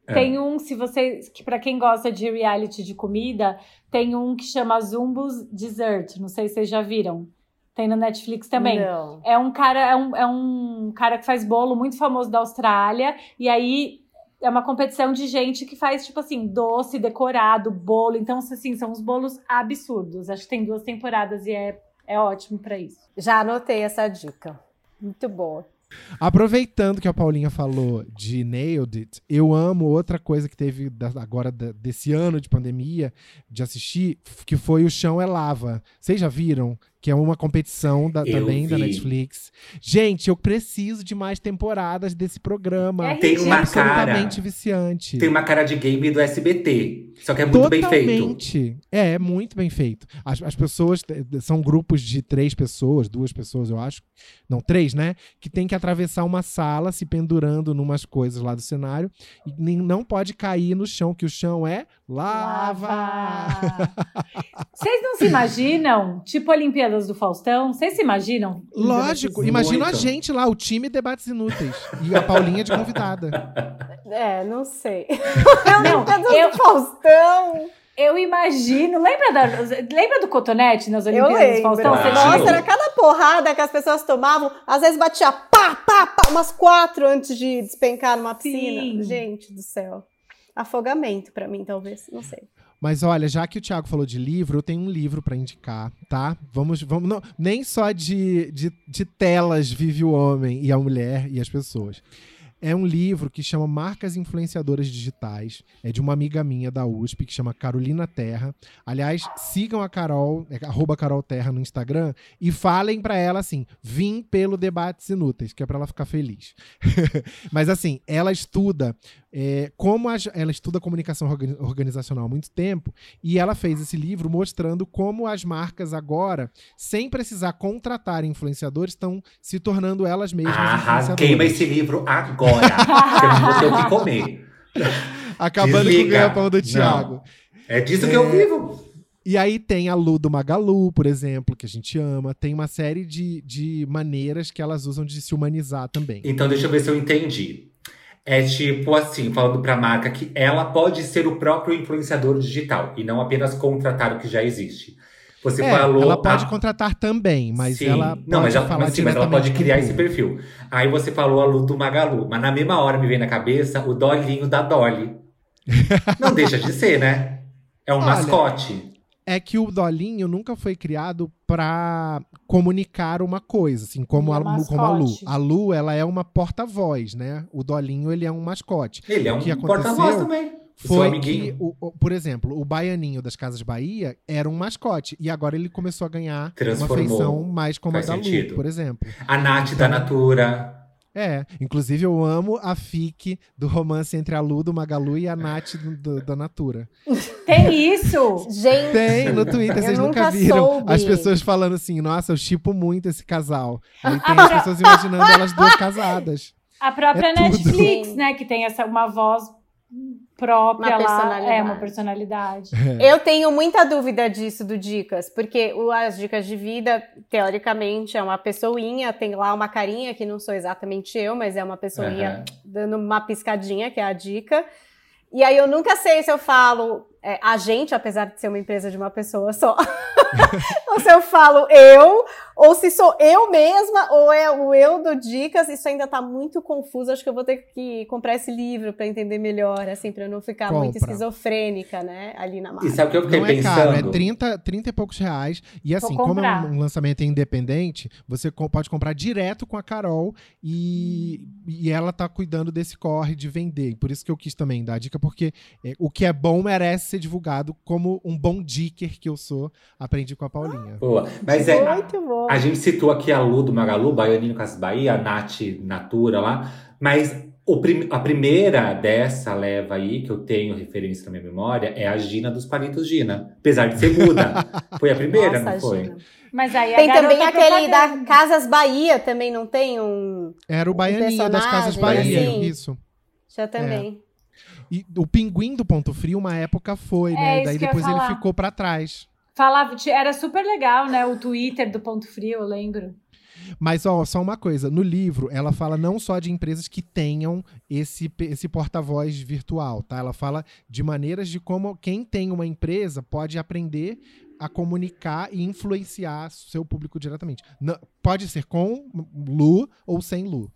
É. Tem um, se vocês, que para quem gosta de reality de comida, tem um que chama Zumbos Dessert. Não sei se vocês já viram. Tem no Netflix também. Não. É um cara, é um, é um cara que faz bolo muito famoso da Austrália. E aí é uma competição de gente que faz, tipo assim, doce, decorado, bolo. Então, assim, são uns bolos absurdos. Acho que tem duas temporadas e é, é ótimo pra isso. Já anotei essa dica. Muito boa. Aproveitando que a Paulinha falou de Nailed It, eu amo outra coisa que teve da- agora desse ano de pandemia de assistir, que foi o Chão é Lava. Vocês já viram? Que é uma competição da- também da vi. Netflix. Gente, eu preciso de mais temporadas desse programa. É Tem uma cara. absolutamente viciante. Tem uma cara de game do SBT. Só que é muito bem feito. Totalmente. É, é muito bem feito. As, as pessoas são grupos de três pessoas, duas pessoas, eu acho. Não, três, né? Que tem que atravessar uma sala se pendurando numas coisas lá do cenário. E nem- não pode cair no chão, que o chão é lava. Vocês não se imaginam, tipo Olimpíadas do Faustão? Vocês se imaginam? Lógico, Muito. imagina a gente lá, o time Debates Inúteis. E a Paulinha de convidada. É, não sei. Não, Cadê eu, o Faustão? eu imagino. Lembra, da, lembra do cotonete nas Olimpíadas do lembro. Faustão? Você. Nossa, era cada porrada que as pessoas tomavam. Às vezes batia pá, pá, pá, umas quatro antes de despencar numa piscina. Sim. Gente do céu. Afogamento pra mim, talvez. Não sei. Mas olha, já que o Thiago falou de livro, eu tenho um livro pra indicar, tá? Vamos, vamos não, nem só de, de, de telas vive o homem e a mulher e as pessoas. É um livro que chama Marcas Influenciadoras Digitais. É de uma amiga minha da USP, que chama Carolina Terra. Aliás, sigam a Carol, é, arroba Carol Terra no Instagram, e falem pra ela assim: vim pelo Debates Inúteis, que é pra ela ficar feliz. Mas assim, ela estuda é, como as- ela estuda comunicação organi- organizacional há muito tempo, e ela fez esse livro mostrando como as marcas agora, sem precisar contratar influenciadores, estão se tornando elas mesmas influenciadoras. queima esse livro agora. que eu não vou ter o que comer. Acabando com o Desliga. ganha-pão do Não. Thiago. É disso que eu vivo. E aí tem a Lu do Magalu, por exemplo, que a gente ama. Tem uma série de, de maneiras que elas usam de se humanizar também. Então deixa eu ver se eu entendi. É tipo assim, falando pra marca que ela pode ser o próprio influenciador digital e não apenas contratar o que já existe. Você É, falou. ela pode ah, contratar também, mas sim. ela pode não, mas ela, mas sim, mas ela pode criar esse perfil. Aí você falou a Lu do Magalu, mas na mesma hora me vem na cabeça o dolinho da Dolly. não deixa de ser, né? É um Olha, mascote. É que o Dolinho nunca foi criado pra comunicar uma coisa, assim, como, é a, Lu- como a Lu. A Lu, ela é uma porta-voz, né? O Dolinho, ele é um mascote. Ele é um que porta-voz também. O seu Foi que, o- o- por exemplo, o Baianinho das Casas Bahia era um mascote. E agora ele começou a ganhar uma feição mais como Faz a da Lu, por exemplo. A Nath da Natura. É, inclusive eu amo a fic do romance entre a Lu do Magalu e a Nath do- do- da Natura. Tem isso? Gente, Tem no Twitter, vocês nunca nunca viram soube. as pessoas falando assim, nossa, eu chipo muito esse casal. Aí tem as pessoas imaginando elas duas casadas. A própria É tudo. Netflix, né? Que tem essa, uma voz própria Uma lá. personalidade. É, uma personalidade. Eu tenho muita dúvida disso do Dicas, porque o- as dicas de vida, teoricamente, é uma pessoinha, tem lá uma carinha que não sou exatamente eu, mas é uma pessoinha Aham. dando uma piscadinha, que é a dica. E aí eu nunca sei se eu falo é, a gente, apesar de ser uma empresa de uma pessoa só, ou se eu falo eu, ou se sou eu mesma, ou é o eu do Dicas, isso ainda tá muito confuso. Acho que eu vou ter que comprar esse livro para entender melhor, assim, para não ficar Compra. muito esquizofrênica, né? Ali na E marca. sabe o que eu fiquei Não é pensando? caro, é 30, 30 e poucos reais. E assim, como é um, lançamento independente, você pode comprar direto com a Carol e, e ela tá cuidando desse corre de vender. E Por isso que eu quis também dar a dica, porque é, o que é bom merece ser divulgado como um bom dicker que eu sou. Aprendi com a Paulinha. Boa. Mas é, Muito bom. A gente citou aqui a Lu do Magalu, Baianinho Casas Bahia, a Nath Natura lá, mas o prim- a primeira dessa leva aí, que eu tenho referência na minha memória, é a Gina dos Palitos Gina. Apesar de ser muda. Foi a primeira, Nossa, não foi? Gina. Mas aí Tem também aquele da. Casas Bahia, também não tem um. Era o Baianinho das Casas Bahia. assim. Isso. Já também. E o pinguim do Ponto Frio, uma época foi, É, né? isso Daí que eu ia depois ele ficou pra trás. Falava, era super legal, né? O Twitter do Ponto Frio, eu lembro. Mas, ó, só uma coisa. No livro, ela fala não só de empresas que tenham esse, esse porta-voz virtual, tá? Ela fala de maneiras de como quem tem uma empresa pode aprender a comunicar e influenciar seu público diretamente. Não- pode ser com Lu ou sem Lu.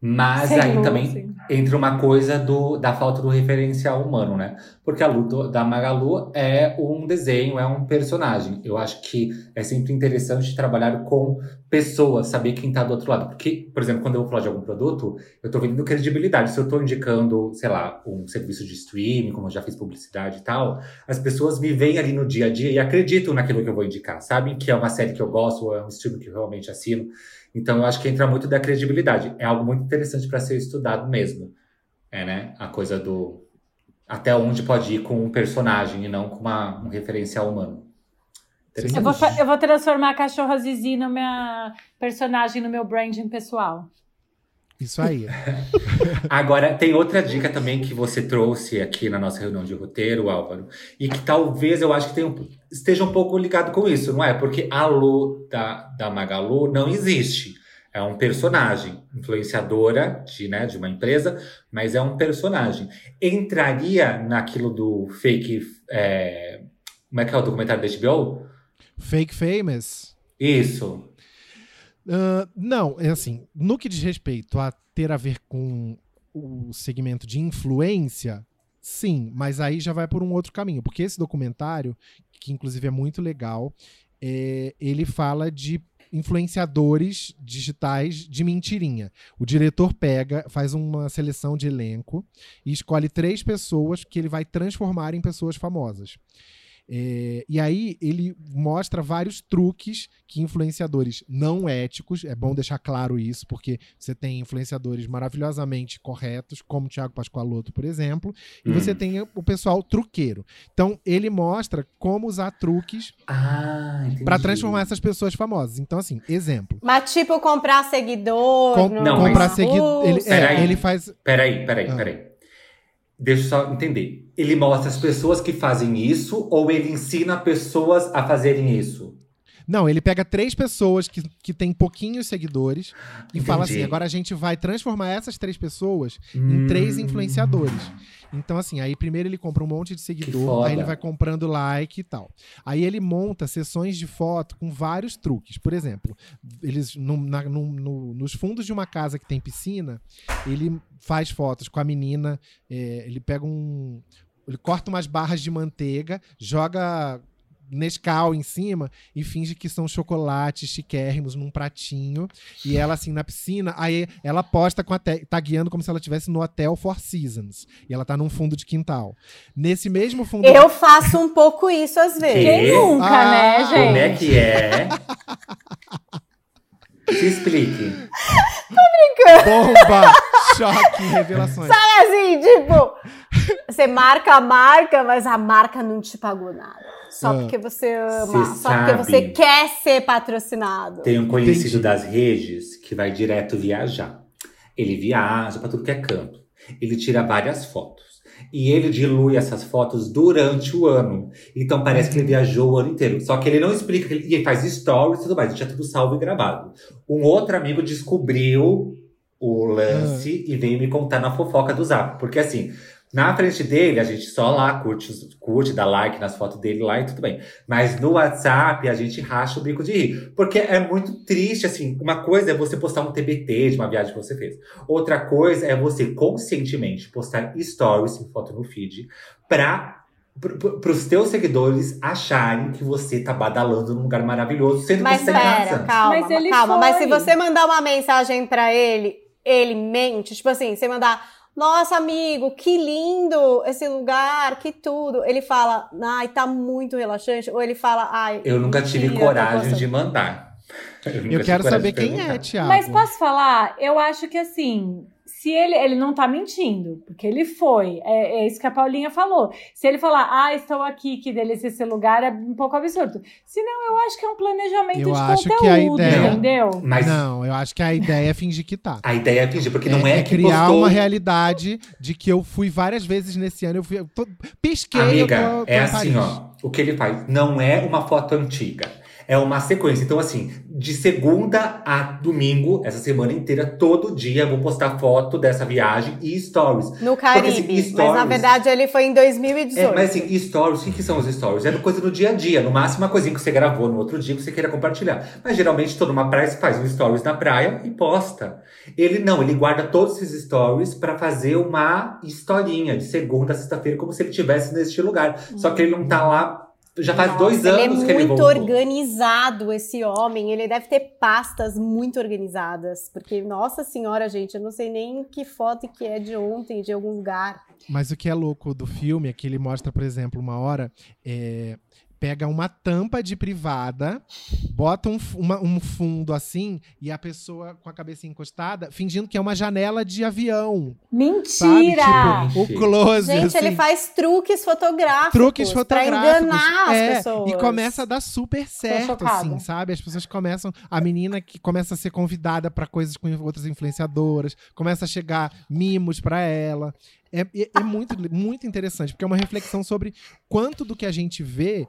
Mas aí também sim. entra uma coisa do, da falta do referencial humano, né? Porque a Lu do- da Magalu é um desenho, é um personagem. Eu acho que é sempre interessante trabalhar com pessoas, saber quem tá do outro lado. Porque, por exemplo, quando eu vou falar de algum produto, eu tô vendendo credibilidade. Se eu tô indicando, sei lá, um serviço de streaming, como eu já fiz publicidade e tal, as pessoas me veem ali no dia a dia e acreditam naquilo que eu vou indicar, sabem que é uma série que eu gosto, ou é um streaming que eu realmente assino. Então, eu acho que entra muito da credibilidade. É algo muito interessante para ser estudado mesmo. É, né? A coisa do. Até onde pode ir com um personagem e não com uma, um referencial humano. Eu vou, eu vou transformar a cachorra Zizi no minha personagem, no meu branding pessoal. Isso aí. Agora, tem outra dica também que você trouxe aqui na nossa reunião de roteiro, Álvaro, e que talvez eu acho que tenha esteja um pouco ligado com isso, não é? Porque a Lu da, da Magalu não existe. É um personagem, influenciadora de, né, de uma empresa, mas é um personagem. Entraria naquilo do fake. é, como é que é o documentário da HBO? Fake Famous. Isso. Não, é assim, no que diz respeito a ter a ver com o segmento de influência, sim, mas aí já vai por um outro caminho, porque esse documentário, que inclusive é muito legal, é, ele fala de influenciadores digitais de mentirinha. O diretor pega, faz uma seleção de elenco e escolhe três pessoas que ele vai transformar em pessoas famosas. É, e aí ele mostra vários truques que influenciadores não éticos, é bom deixar claro isso, porque você tem influenciadores maravilhosamente corretos, como o Thiago Pascoaloto, por exemplo, e Hum. você tem o pessoal truqueiro. Então ele mostra como usar truques Ah, para transformar essas pessoas famosas. Então assim, exemplo, Mas tipo, comprar seguidor. com- Não, comprar mas- seguidor, ele, é, ele faz Peraí, peraí, Ah. peraí. Deixa eu só entender. Ele mostra as pessoas que fazem isso ou ele ensina pessoas a fazerem isso? Não, ele pega três pessoas que, que têm pouquinhos seguidores e fala assim: agora a gente vai transformar essas três pessoas em três Hum. influenciadores. Então, assim, aí primeiro ele compra um monte de seguidor, aí ele vai comprando like e tal. Aí ele monta sessões de foto com vários truques. Por exemplo, eles no- na- no- no- nos fundos de uma casa que tem piscina, ele faz fotos com a menina, é, ele pega um. Ele corta umas barras de manteiga, joga Nescau em cima e finge que são chocolates chiquérrimos num pratinho. E ela, assim, na piscina, aí ela posta com a tá guiando como se ela estivesse no Hotel Four Seasons. E ela tá num fundo de quintal. Nesse mesmo fundo. Eu faço um pouco isso às vezes. Quem nunca, Ah, né, gente? Como é que é? Se explique. Bomba! Choque, revelações. Assim, tipo, você marca a marca, mas a marca não te pagou nada. Só Ah. porque você ama, Cê só porque sabe. você quer ser patrocinado. Tem um conhecido Entendi. das redes que vai direto viajar. Ele viaja pra tudo que é canto. Ele tira várias fotos. E ele dilui essas fotos durante o ano. Então parece que ele viajou o ano inteiro. Só que ele não explica. E ele faz stories e tudo mais. Deixa tudo salvo e gravado. Um outro amigo descobriu o lance e veio me contar na fofoca do Zap. Porque assim, Na frente dele, a gente só lá curte, curte, dá like nas fotos dele lá e tudo bem. Mas no WhatsApp, a gente racha o bico de rir. Porque é muito triste, assim. Uma coisa é você postar um TBT de uma viagem que você fez. Outra coisa é você conscientemente postar stories em foto no feed pra para os teus seguidores acharem que você tá badalando num lugar maravilhoso, sendo Mas que você tá em pera, casa. calma, Mas ele calma. Mas se foi. você mandar uma mensagem pra ele, ele mente. Tipo assim, você mandar, nossa, amigo, que lindo esse lugar, que tudo. Ele fala, ai, tá muito relaxante. Ou ele fala, ai. Eu nunca tive mentira, coragem de mandar. Eu tive quero saber quem é. Thiago. Mas posso falar? Eu acho que assim, se ele, ele não tá mentindo, porque ele foi. É, é isso que a Paulinha falou. Se ele falar, ah, estou aqui, que delícia esse lugar, é um pouco absurdo. Se não, eu acho que é um planejamento Eu de acho que a conteúdo, ideia- entendeu? Mas Não, eu acho que a ideia é fingir que tá. a ideia é fingir, porque não é, que criar postou... uma realidade de que eu fui várias vezes nesse ano. Eu fui, eu tô- pisquei, Amiga, eu tô, tô é assim, Paris. ó. O que ele faz não é uma foto antiga. É uma sequência. Então, assim, de segunda a domingo, essa semana inteira, todo dia, eu vou postar foto dessa viagem e stories. No Porque, Caribe. assim, Mas na stories- verdade ele foi em 2018. É, mas assim, stories, o que, que são os stories? É coisa do dia a dia. No máximo, uma coisinha que você gravou no outro dia que você queira compartilhar. Mas geralmente, toda uma praia, você faz um stories na praia e posta. Ele não, ele guarda todos esses stories pra fazer uma historinha de segunda a sexta-feira, como se ele estivesse neste lugar. Só que ele não tá lá. Já faz Nossa, dois ele anos é que ele muito voltou. organizado, esse homem. Ele deve ter pastas muito organizadas. Porque, nossa senhora, gente, eu não sei nem que foto que é de ontem, de algum lugar. Mas o que é louco do filme é que ele mostra, por exemplo, uma hora. é, pega uma tampa de privada, bota um, uma- um fundo assim, e a pessoa com a cabeça encostada, fingindo que é uma janela de avião. Mentira! Tipo, o close. Gente, assim. ele faz truques fotográficos. truques fotográficos. Pra enganar é, as pessoas. E começa a dar super certo, assim, sabe? As pessoas começam. A menina que começa a ser convidada pra coisas com outras influenciadoras, começa a chegar mimos pra ela. É, é- é muito, muito interessante, porque é uma reflexão sobre quanto do que a gente vê.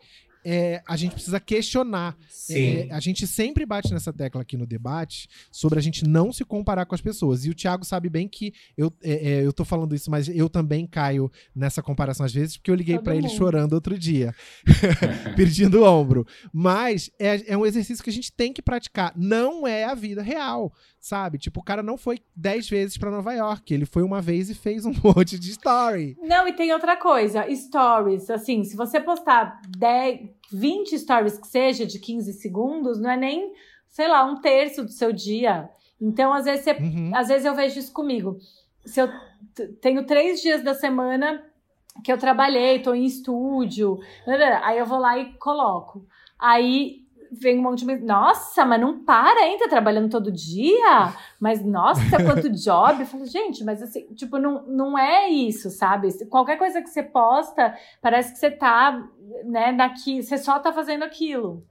É, a gente precisa questionar. Sim. É, a gente sempre bate nessa tecla aqui no debate sobre a gente não se comparar com as pessoas. E o Thiago sabe bem que eu, é, é, eu tô falando isso, mas eu também caio nessa comparação às vezes, porque eu liguei pra ele chorando outro dia, pedindo o ombro. Mas é, é um exercício que a gente tem que praticar. Não é a vida real, sabe? Tipo, o cara não foi dez vezes pra Nova York. Ele foi uma vez e fez um monte de story. Não, e tem outra coisa, stories, assim, se você postar 10, 20 stories que seja de 15 segundos, não é nem, sei lá, um terço do seu dia. Então, às vezes, você, Uhum. às vezes eu vejo isso comigo. Se eu tenho três dias da semana que eu trabalhei, tô em estúdio, aí eu vou lá e coloco. Aí vem um monte de nossa, mas não para, hein? Tá trabalhando todo dia? Mas, nossa, quanto job. Eu falo, gente, mas assim, tipo, não, não é isso, sabe? Qualquer coisa que você posta, parece que você tá, né, daqui, você só tá fazendo aquilo.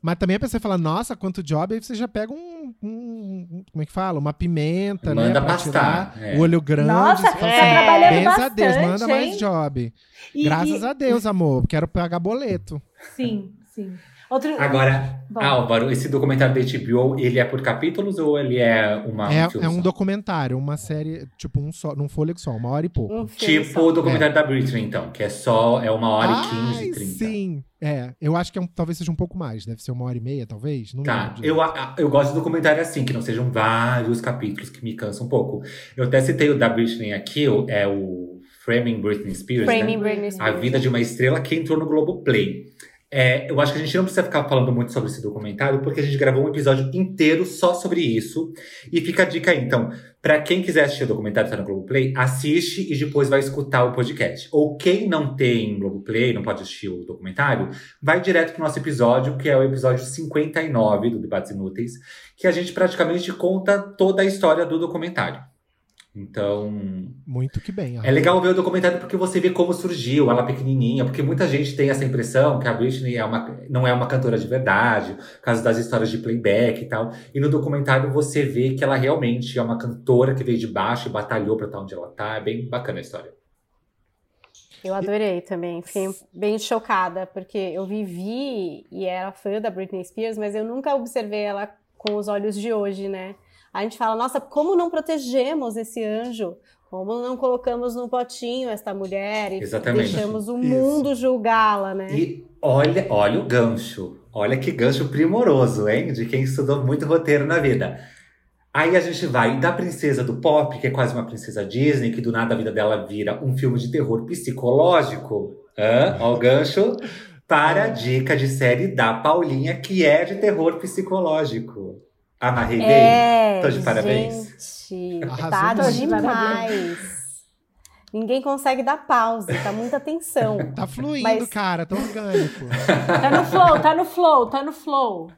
Mas também a pessoa fala, nossa, quanto job, aí você já pega um. um- como é que fala? Uma pimenta, né? Manda pra pastar, é. O olho grande. Nossa, você tá fala É. trabalhando Benza a bastante, Deus, manda mais hein? job. E- Graças e- a Deus, amor. Quero pagar boleto. Sim, sim. Outro... Agora, Bom. Álvaro, esse documentário da HBO, ele é por capítulos ou ele é uma é, é um documentário, uma série, tipo, um só, num fôlego só, uma hora e pouco. Um Tipo só. o documentário da Britney, então, que é só é uma hora e quinze, Ai, trinta. Sim. É, eu acho que é um- talvez seja um pouco mais. Deve ser uma hora e meia, talvez. Não Tá, eu, a- eu gosto de documentário assim, que não sejam vários capítulos que me cansam um pouco. Eu até citei o da Britney aqui, é o Framing Britney Spears, Framing né? Britney A Spears. Vida de uma Estrela, que entrou no Globoplay. É, eu acho que a gente não precisa ficar falando muito sobre esse documentário, porque a gente gravou um episódio inteiro só sobre isso. E fica a dica aí, então, pra quem quiser assistir o documentário tá no Globoplay, assiste e depois vai escutar o podcast. Ou quem não tem Globoplay, não pode assistir o documentário, vai direto pro nosso episódio, que é o episódio 59 do Debates Inúteis, que a gente praticamente conta toda a história do documentário. Então, Muito que bem. é legal ver o documentário porque você vê como surgiu, ela pequenininha, porque muita gente tem essa impressão que a Britney é uma, não é uma cantora de verdade, por causa das histórias de playback e tal. E no documentário você vê que ela realmente é uma cantora que veio de baixo e batalhou pra estar onde ela tá. É bem bacana a história. Eu adorei também. Fiquei bem chocada, porque eu vivi e era fã da Britney Spears, mas eu nunca observei ela com os olhos de hoje, né? A gente fala, nossa, como não protegemos esse anjo Como não colocamos num potinho esta mulher e Exatamente. deixamos o Isso. mundo julgá-la, né? E olha, olha o gancho. Olha que gancho primoroso, hein? De quem estudou muito roteiro na vida. Aí a gente vai da princesa do pop, que é quase uma princesa Disney, que do nada a vida dela vira um filme de terror psicológico. Hã? Ó o gancho. Para a dica de série da Paulinha, que é de terror psicológico. Amarrei bem? É, Tô de parabéns. Gente, Arrasou tá muito. demais. Ninguém consegue dar pausa, tá muita atenção. Tá fluindo, Mas- cara, tá orgânico. Tá no flow, tá no flow, tá no flow.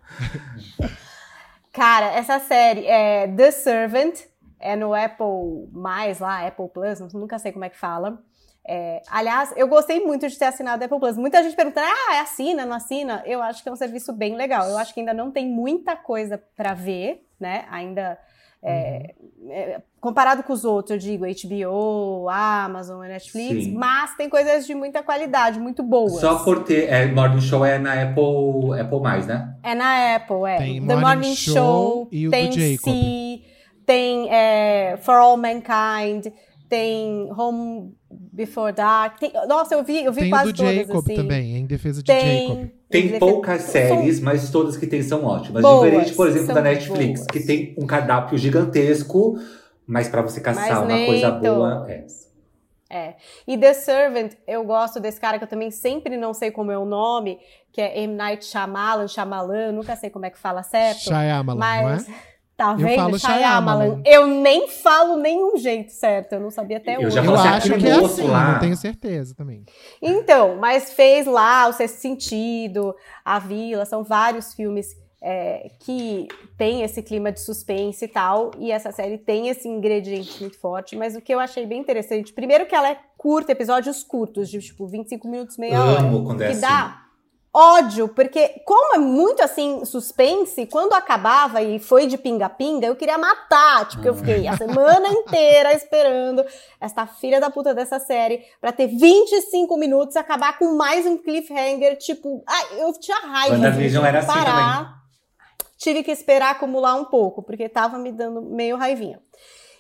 Cara, essa série é The Servant, é no Apple mais lá, Apple Plus, nunca sei como é que fala. É, aliás, eu gostei muito de ter assinado a Apple Plus. Muita gente pergunta, ah, assina, não assina? Eu acho que é um serviço bem legal. Eu acho que ainda não tem muita coisa pra ver, né? Ainda é, é, comparado com os outros, eu digo HBO, Amazon, Netflix, Sim. mas tem coisas de muita qualidade, muito boas. Só por ter. É, Morning Show é na Apple, Apple mais, né? É na Apple, é. Tem The Morning Morning Show Show, e o do tem Jacob. See, tem é, For All Mankind, tem Home Before Dark. tem- nossa, eu vi, eu vi Tem o quase do todas, Jacob assim. também, em defesa de Jacob. Tem, Tem tem- poucas são- séries, mas todas que tem são ótimas. Boas, Diferente, por exemplo, da Netflix, boas. que tem um cardápio gigantesco, mas pra você caçar Mais uma coisa boa, é. É. E The Servant, eu gosto desse cara que eu também sempre não sei como é o nome, que é M. Night Shyamalan, Shyamalan, nunca sei como é que fala certo. Shyamalan, mas, não é? Tá Eu vendo? falo Shyamalan. Shyamalan. Eu nem falo nenhum jeito certo, eu não sabia até Eu hoje. já Eu acho que é assim, lá- não tenho certeza também. Então, mas fez lá o Sexto Sentido, A Vila, são vários filmes é, que tem esse clima de suspense e tal, e essa série tem esse ingrediente muito forte, mas o que eu achei bem interessante, primeiro que ela é curta, episódios curtos, de tipo 25 minutos, meia hora, Amo quando é que assim. dá ódio, porque como é muito assim suspense, quando acabava e foi de pinga-pinga, eu queria matar, tipo, eu fiquei a semana inteira esperando esta filha da puta dessa série pra ter 25 minutos e acabar com mais um cliffhanger, tipo, ai, eu tinha raiva. WandaVision tive era que assim parar, Tive que esperar acumular um pouco, porque tava me dando meio raivinha.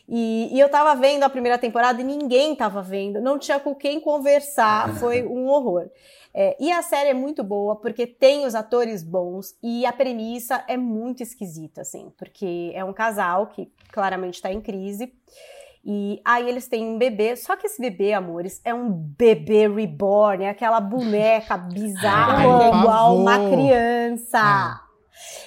E, e eu tava vendo a primeira temporada e ninguém tava vendo, não tinha com quem conversar, foi um horror. É, e a série é muito boa porque tem os atores bons e a premissa é muito esquisita, assim, porque é um casal que claramente tá em crise. E aí eles têm um bebê, só que esse bebê, amores, é um bebê reborn, é aquela boneca bizarra Ai, é igual uma criança.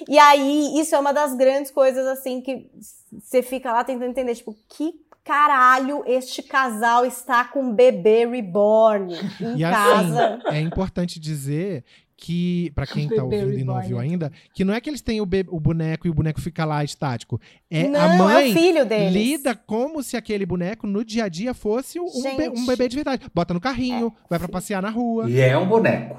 E aí, isso é uma das grandes coisas, assim, que você fica lá tentando entender, tipo, que caralho este casal está com um bebê reborn em E casa? assim, é importante dizer que, pra quem tá Bebê ouvindo e não reborn. viu ainda, que não é que eles têm o, o boneco e o boneco fica lá estático. É Não, a é mãe o filho deles. lida como se aquele boneco no dia a dia fosse um, be- um bebê de verdade. Bota no carrinho, vai pra passear na rua. E é um boneco.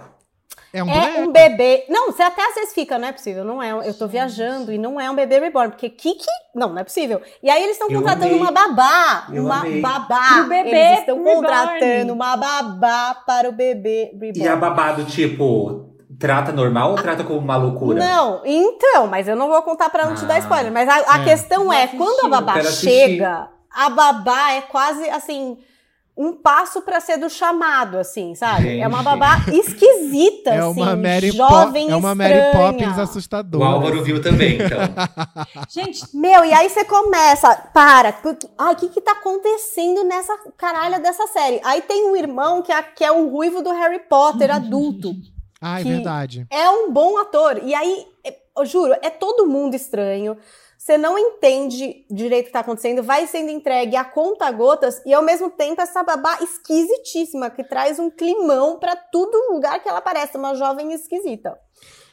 É um É um bebê. Não, você até às vezes fica, não é possível, não é. Eu tô viajando e não é um bebê reborn, porque que que. Não, não é possível. E aí eles estão contratando amei. uma babá. Eu uma amei. babá. Pro bebê eles estão reborn. contratando uma babá para o bebê reborn. E a babado, tipo, trata normal ou trata como uma loucura? Não, então, mas eu não vou contar pra não te dar Ah. spoiler. Mas a, a É. questão é, quando a babá chega, a babá é quase assim. Um passo pra ser do chamado, assim, sabe? Gente. É uma babá esquisita, É assim, uma Mary, Po- jovem é uma Mary. Poppins O assustadora. Álvaro viu também, então. Gente, Meu, e aí você começa, para, porque, ai, o que que tá acontecendo nessa caralha dessa série? Aí tem um irmão que é, que é o ruivo do Harry Potter, adulto. Ah, é que- verdade. É um bom ator. E aí, é- eu juro, é todo mundo estranho. Você não entende direito o que tá acontecendo, vai sendo entregue a conta gotas e ao mesmo tempo essa babá esquisitíssima que traz um climão pra todo lugar que ela aparece, uma jovem esquisita.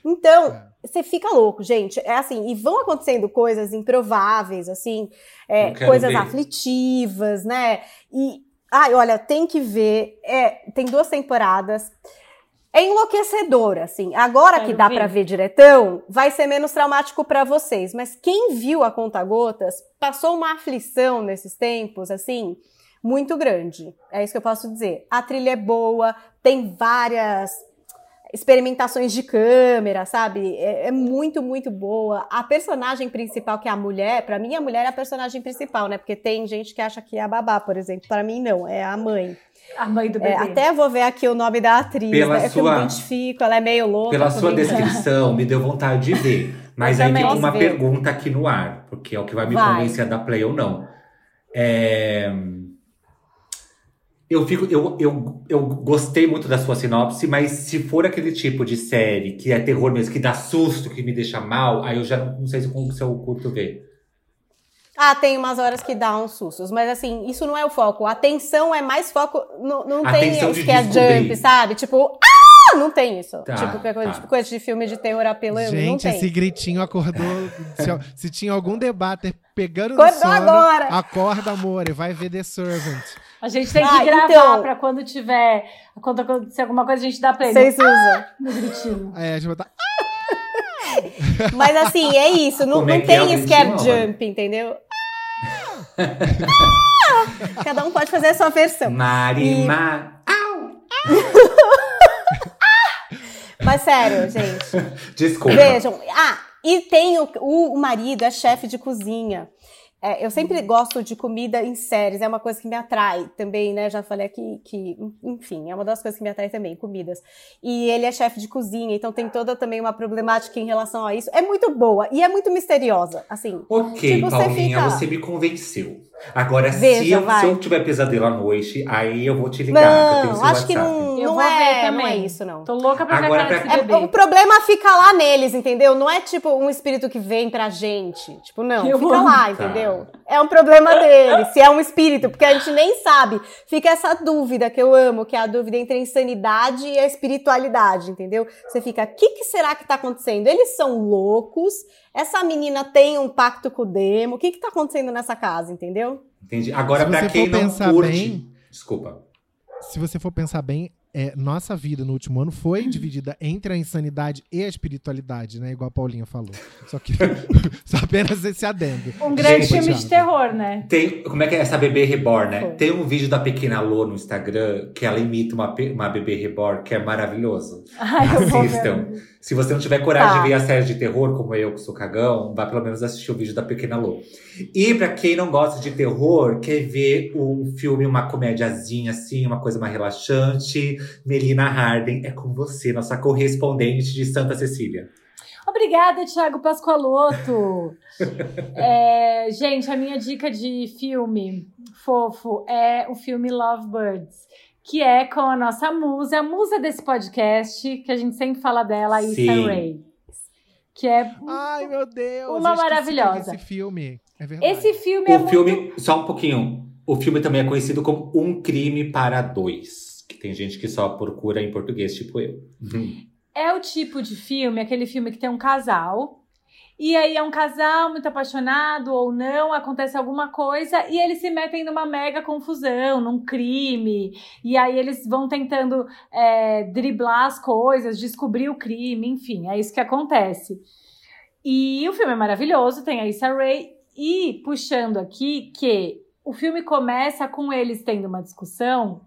Então, É. você fica louco, gente. É assim, e vão acontecendo coisas improváveis, assim, é, coisas ver. aflitivas, né? E, ai, olha, tem que ver. É, tem duas temporadas. É enlouquecedor, assim. Agora que dá pra ver diretão, vai ser menos traumático pra vocês. Mas quem viu a Conta Gotas passou uma aflição nesses tempos, assim, muito grande. É isso que eu posso dizer. A trilha é boa, tem várias experimentações de câmera, sabe? É, é, muito, muito boa. A personagem principal, que é a mulher, para mim a mulher é a personagem principal, né? Porque tem gente que acha que é a babá, por exemplo. Para mim, não, é a mãe. A mãe do bebê. É, até vou ver aqui o nome da atriz, Pela né? Sua... Eu me identifico, ela é meio louca. Pela sua descrição, me deu vontade de ver. Mas aí tem uma ver. pergunta aqui no ar, porque é o que vai me vai. convencer a dar play ou não. É eu fico, eu, eu, eu gostei muito da sua sinopse, mas se for aquele tipo de série que é terror mesmo, que dá susto, que me deixa mal, aí eu já não, sei se, se eu curto ver. Ah, tem umas horas que dá uns sustos, mas assim, isso não é o foco. A atenção é mais foco. Não, não tem isso que é jump, sabe? Tipo, ah! Não tem isso. Tá, tipo, coisa, tá. tipo, coisa de filme de terror apelando. Gente, esse gritinho acordou. se, se, tinha algum debate pegando no sono, agora. acorda, amor, e vai ver The Servant. A gente tem que ah, gravar então... pra quando tiver. Quando acontecer alguma coisa, a gente dá pra ele. Vocês usam. Ah! No gritinho. É, a gente vai. Mas assim, é isso. Não, é não tem é scare jump, entendeu? Cada um pode fazer a sua versão. Marimar. E... Mas sério, gente. Desculpa. Vejam. Ah, e tem o, o marido, é chefe de cozinha. É, eu sempre gosto de comida em séries, é uma coisa que me atrai também, né? Já falei aqui que, enfim, é uma das coisas que me atrai também, comidas. E ele é chefe de cozinha, então tem toda também uma problemática em relação a isso. É muito boa e é muito misteriosa, assim. Ok, tipo, Paulinha, fica... você me convenceu. Agora, Veja, se, eu, se eu tiver pesadelo à noite, aí eu vou te ligar. Não, acho que não, não é, não é isso, não. Tô louca pra Agora, pra... Esse é, O problema fica lá neles, entendeu? Não é tipo um espírito que vem pra gente. Tipo, não, eu fica amo. lá, entendeu? Tá. É um problema deles, se é um espírito, porque a gente nem sabe. Fica essa dúvida que eu amo, que é a dúvida entre a insanidade e a espiritualidade, entendeu? Você fica, o que, que será que tá acontecendo? Eles são loucos, essa menina tem um pacto com o demo, o que que tá acontecendo nessa casa, entendeu? Entendi. Agora, para quem não curte... Bem, desculpa. Se você for pensar bem, é, nossa vida no último ano foi dividida entre a insanidade e a espiritualidade, né? Igual a Paulinha falou. Só que só apenas esse adendo. Um grande Gente, filme de terror, né? Tem, como é que é essa bebê reborn, né? Foi. Tem um vídeo da pequena Lô no Instagram que ela imita uma, uma bebê reborn que é maravilhoso. Ai, Assistam. Se você não tiver coragem tá. de ver a série de terror, como eu, que sou cagão, vá pelo menos assistir o vídeo da Pequena Lô. E para quem não gosta de terror, quer ver um filme, uma comédiazinha assim, uma coisa mais relaxante, Melina Harden é com você, nossa correspondente de Santa Cecília. Obrigada, Thiago Pascoaloto. é, gente, a minha dica de filme fofo é o filme Lovebirds que é com a nossa musa, a musa desse podcast, que a gente sempre fala dela, Issa Rae. Que é Ai, meu Deus, uma maravilhosa. Esse filme, é verdade. Esse filme o é filme, muito... Só um pouquinho. O filme também é conhecido como Um Crime para Dois. Que tem gente que só procura em português, tipo eu. É o tipo de filme, aquele filme que tem um casal e aí é um casal muito apaixonado ou não, acontece alguma coisa e eles se metem numa mega confusão, num crime. E aí eles vão tentando é, driblar as coisas, descobrir o crime, enfim, é isso que acontece. E o filme é maravilhoso, tem a Issa Rae. E puxando aqui que o filme começa com eles tendo uma discussão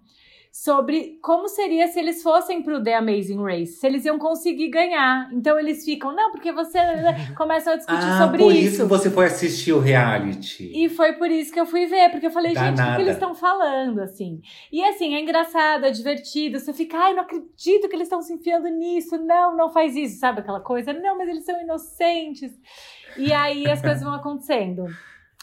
sobre como seria se eles fossem pro The Amazing Race, se eles iam conseguir ganhar. Então eles ficam, não, porque você começa a discutir ah, sobre por isso. Por isso que você foi assistir o reality. E foi por isso que eu fui ver, porque eu falei, Dá gente, nada. o que eles estão falando, assim. E assim, é engraçado, é divertido, você fica, ai, não acredito que eles estão se enfiando nisso, não, não faz isso, sabe aquela coisa? Não, mas eles são inocentes. E aí as coisas vão acontecendo.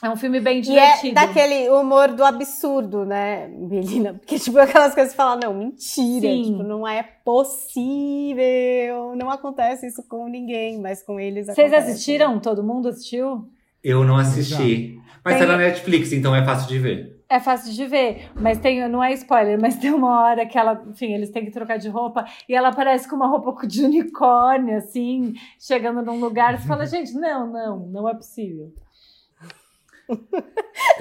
É um filme bem divertido. E é daquele humor do absurdo, né, Melina? Porque, tipo, aquelas coisas que falam, não, mentira. Sim. Tipo, não é possível. Não acontece isso com ninguém, mas com eles Vocês acontece. assistiram? Todo mundo assistiu? Eu não assisti. Mas tem... tá na Netflix, então é fácil de ver. É fácil de ver, mas tem, não é spoiler, mas tem uma hora que ela, enfim, eles têm que trocar de roupa e ela aparece com uma roupa de unicórnio, assim, chegando num lugar. Você fala, gente, não, não, não é possível.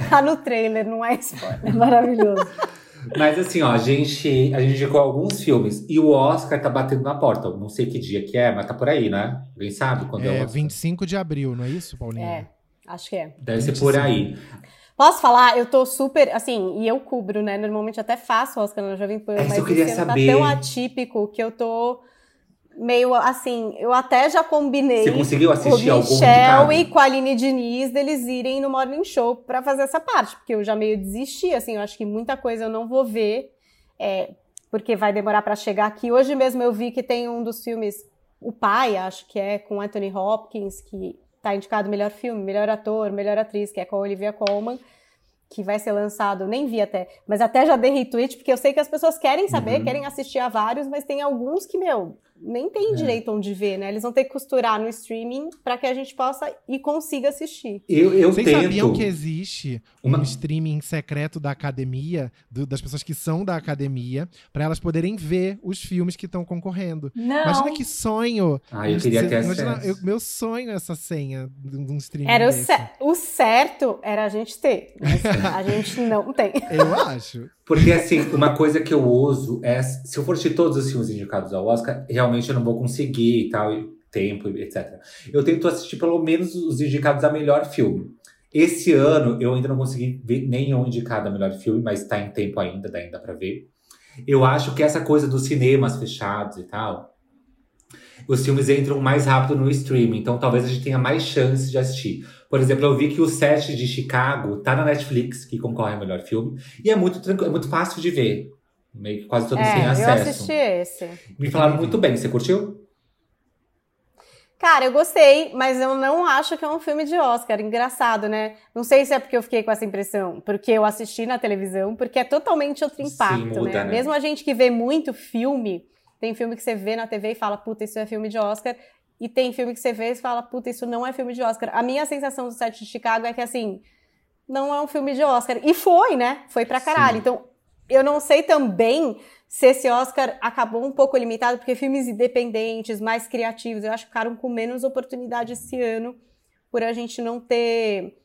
Tá no trailer, não é spoiler. É maravilhoso. Mas assim, ó, a gente, a gente indicou alguns filmes e o Oscar tá batendo na porta. Não sei que dia que é, mas tá por aí, né? Alguém sabe quando é, é o Oscar? 25 de abril, não é isso, Paulinho? É, acho que é. Deve 25. ser por aí. Posso falar? Eu tô super, assim, e eu cubro, né? Normalmente até faço Oscar na Jovem Pan, é mas eu queria esse saber. tá tão atípico que eu tô meio assim, eu até já combinei Você conseguiu com o assistir algum Michel e com a Aline Diniz deles irem no Morning Show pra fazer essa parte, porque eu já meio desisti, assim, eu acho que muita coisa eu não vou ver, é, porque vai demorar pra chegar aqui. Hoje mesmo eu vi que tem um dos filmes, O Pai, acho que é, com Anthony Hopkins, que tá indicado melhor filme, melhor ator, melhor atriz, que é com a Olivia Colman, que vai ser lançado, nem vi até, mas até já dei retweet, porque eu sei que as pessoas querem saber, Uhum. querem assistir a vários, mas tem alguns que, meu, nem tem É. direito onde ver, né? Eles vão ter que costurar no streaming pra que a gente possa e consiga assistir. Eu, eu Vocês tento. sabiam que existe Uma- um streaming secreto da academia, do- das pessoas que são da academia, pra elas poderem ver os filmes que estão concorrendo? Não. Imagina que sonho! Ah, eu queria ter Imagina- eu- meu sonho é essa senha de um streaming. Era o, cer- o certo era a gente ter, mas a gente não tem. Eu acho. Porque, assim, uma coisa que eu uso é. Se eu for assistir todos os filmes indicados ao Oscar, realmente eu não vou conseguir e tal, e tempo, etc. Eu tento assistir pelo menos os indicados a melhor filme. Esse ano eu ainda não consegui ver nenhum indicado a melhor filme, mas tá em tempo ainda, dá ainda pra ver. Eu acho que essa coisa dos cinemas fechados e tal, os filmes entram mais rápido no streaming, então talvez a gente tenha mais chance de assistir. Por exemplo, eu vi que o set de Chicago tá na Netflix, que concorre ao melhor filme, e é muito é muito fácil de ver. Meio que quase todos É, eu acesso. assisti esse. Me falaram muito bem, você curtiu? Cara, eu gostei, mas eu não acho que é um filme de Oscar. Engraçado, né? Não sei se é porque eu fiquei com essa impressão, porque eu assisti na televisão, porque é totalmente outro Sim, impacto, muda, né? né? Mesmo a gente que vê muito filme, tem filme que você vê na TV e fala, puta, isso é filme de Oscar. E tem filme que você vê e fala, puta, isso não é filme de Oscar. A minha sensação do set de Chicago é que, assim, não é um filme de Oscar. E foi, né? Foi pra caralho. Sim. Então, eu não sei também se esse Oscar acabou um pouco limitado, porque filmes independentes, mais criativos, eu acho que ficaram com menos oportunidade esse ano, por a gente não ter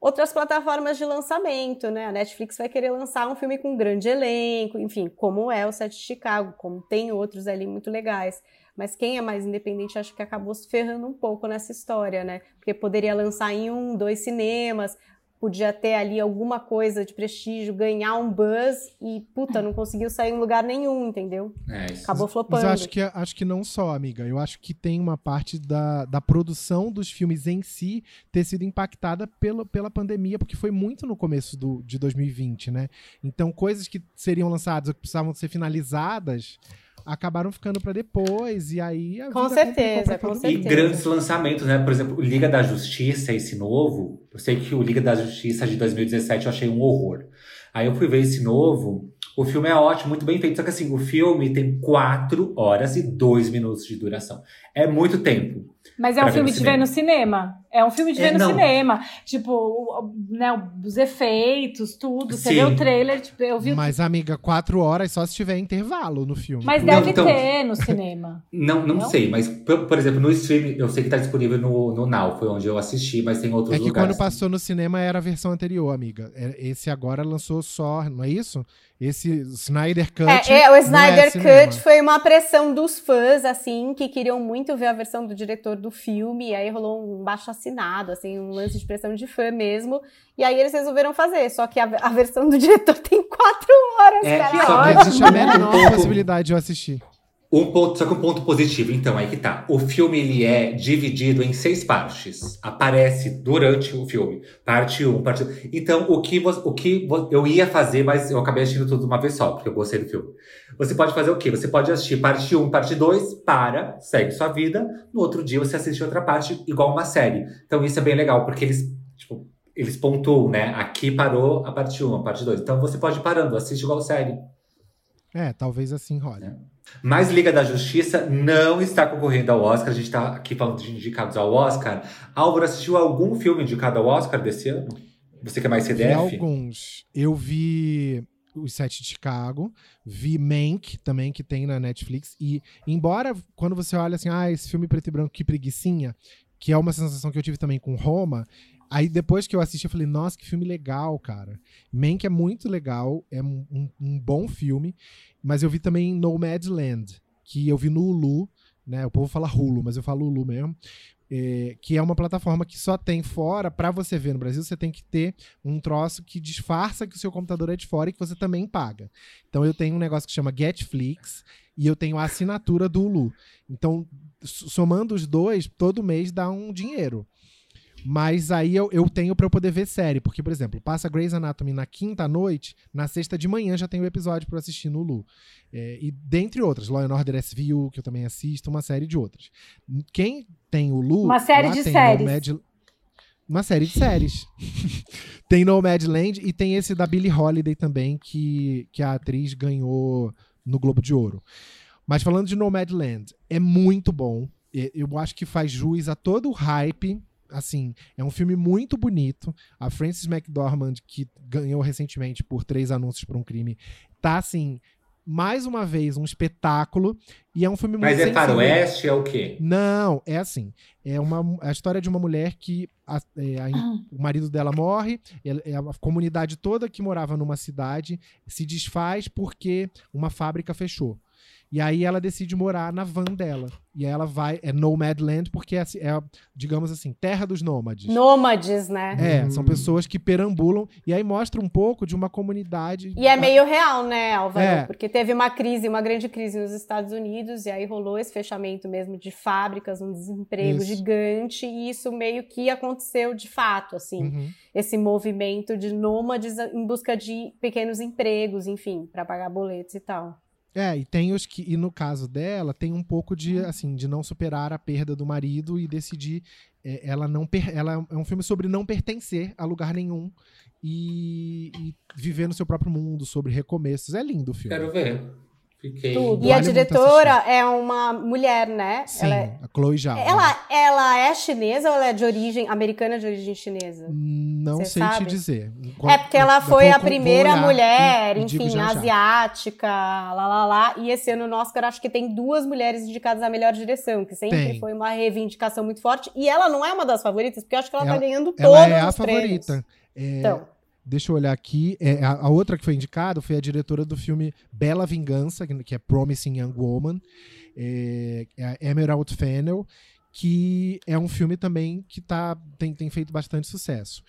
outras plataformas de lançamento, né? A Netflix vai querer lançar um filme com grande elenco, enfim, como é o Set de Chicago, como tem outros ali muito legais. Mas quem é mais independente, acho que acabou se ferrando um pouco nessa história, né? Porque poderia lançar em um, dois cinemas, podia ter ali alguma coisa de prestígio, ganhar um buzz e, puta, não conseguiu sair em lugar nenhum, entendeu? É, isso. Acabou Mas flopando. eu acho que, acho que não só, amiga. Eu acho que tem uma parte da, da produção dos filmes em si ter sido impactada pela, pela pandemia, porque foi muito no começo do, de 2020, né? Então, coisas que seriam lançadas ou que precisavam ser finalizadas acabaram ficando pra depois, e aí a Com certeza, com E certeza. mundo. grandes lançamentos, né? Por exemplo, o Liga da Justiça, esse novo. Eu sei que o Liga da Justiça de 2017 eu achei um horror. Aí eu fui ver esse novo. O filme é ótimo, muito bem feito. Só que assim, o filme tem 4 horas e 2 minutos de duração. É muito tempo. Mas é um ver filme de ver cinema. no cinema. É um filme de É, ver no não. cinema. Tipo, né, os efeitos, tudo. Você Sim. vê o trailer, tipo, eu vi. Mas, amiga, quatro horas só se tiver intervalo no filme. Mas Não, deve então- ter no cinema. Não, não, Não? sei, mas, por, por exemplo, no stream, eu sei que tá disponível no, no Now, foi onde eu assisti, mas tem outros É que lugares. quando passou no cinema era a versão anterior, amiga. É- Esse agora lançou só, não é isso? Esse Snyder Cut. É, é, o não Snyder cinema. Cut foi uma pressão dos fãs, assim, que queriam muito ver a versão do diretor do filme, e aí rolou um baixo assinado, assim, um lance de pressão de fã mesmo, e aí eles resolveram fazer, só que a, a versão do diretor tem quatro horas, É, cara. que- existe a menor possibilidade de eu assistir. Um ponto, só que um ponto positivo, então, aí que tá. O filme, ele é dividido em seis partes. Aparece durante o filme. Parte 1, um, parte 2. Então, o que, o que eu ia fazer, mas eu acabei assistindo tudo de uma vez só, porque eu gostei do filme. Você pode fazer o quê? Você pode assistir parte 1, parte 2, para, segue sua vida. No outro dia, você assiste outra parte, igual uma série. Então, isso é bem legal, porque eles, tipo, eles pontuam, né? Aqui parou a parte 1, a parte 2. Então, você pode ir parando, assiste igual série. É, talvez assim role. Mas Liga da Justiça não está concorrendo ao Oscar. A gente está aqui falando de indicados ao Oscar. Álvaro assistiu algum filme indicado ao Oscar desse ano? Você que é mais Vi CDF? alguns. Eu vi os Sete de Chicago, vi Mank também, que tem na Netflix. E, embora quando você olha assim, ah, esse filme preto e branco, que preguiçinha, que é uma sensação que eu tive também com Roma. Aí depois que eu assisti, eu falei, nossa, que filme legal, cara. Mank é muito legal, é um- um bom filme. Mas eu vi também Nomadland, que eu vi no Hulu, né? O povo fala Hulu, mas eu falo Hulu mesmo. é, que é uma plataforma que só tem fora. Para você ver no Brasil, você tem que ter um troço que disfarça que o seu computador é de fora e que você também paga. Então eu tenho um negócio que chama Getflix e eu tenho a assinatura do Hulu. Então, somando os dois, todo mês dá um dinheiro. Mas aí eu, eu tenho para eu poder ver série. Porque, por exemplo, passa Grey's Anatomy na quinta noite, na sexta de manhã já tem o episódio para assistir no Hulu. É, e dentre outras, Law and Order SVU, que eu também assisto, uma série de outras. Quem tem o Hulu... Uma série de séries. Nomad... Uma série de séries. tem Nomadland e tem esse da Billie Holiday também, que, que a atriz ganhou no Globo de Ouro. Mas falando de Nomadland, é muito bom. Eu acho que faz jus a todo o hype assim, é um filme muito bonito. A Frances McDormand, que ganhou recentemente por três anúncios por um crime, tá assim. Mais uma vez, um espetáculo. E é um filme Mas muito. Mas é faroeste? É o quê? Não, é assim. É uma, a história de uma mulher que a, é, a, ah. o marido dela morre, é, a comunidade toda que morava numa cidade se desfaz porque uma fábrica fechou. E aí ela decide morar na van dela. E aí ela vai. É Nomadland, porque é, é, digamos assim, terra dos nômades. Nômades, né? É, hum. são pessoas que perambulam. E aí mostra um pouco de uma comunidade. E é meio real, né, Álvaro? É. Porque teve uma crise, uma grande crise nos Estados Unidos, e aí rolou esse fechamento mesmo de fábricas, um desemprego isso. gigante, e isso meio que aconteceu de fato, assim. Uhum. Esse movimento de nômades em busca de pequenos empregos, enfim, para pagar boletos e tal. É, e tem os que, e no caso dela, tem um pouco de, uhum. assim, de não superar a perda do marido e decidir, é, ela não, per, ela é um filme sobre não pertencer a lugar nenhum e, e viver no seu próprio mundo, sobre recomeços. É lindo o filme. Quero ver. Fiquei. Tudo. E a diretora é uma mulher, né? Sim, ela é... a Chloe Zhao. Ela, ela é chinesa ou ela é de origem americana de origem chinesa? Não Cê sei sabe? te dizer. É porque ela foi a primeira mulher, e, enfim, já, asiática, lá, lá, lá. E esse ano no Oscar acho que tem duas mulheres indicadas à melhor direção, que sempre tem. foi uma reivindicação muito forte. E ela não é uma das favoritas, porque eu acho que ela, tá ela tá ganhando todos ela é a favorita. É... Então. Deixa eu olhar aqui. É, a, a, outra que foi indicada foi a diretora do filme Bela Vingança, que é Promising Young Woman, é, é a Emerald Fennel, que é um filme também que tá, tem, tem feito bastante sucesso.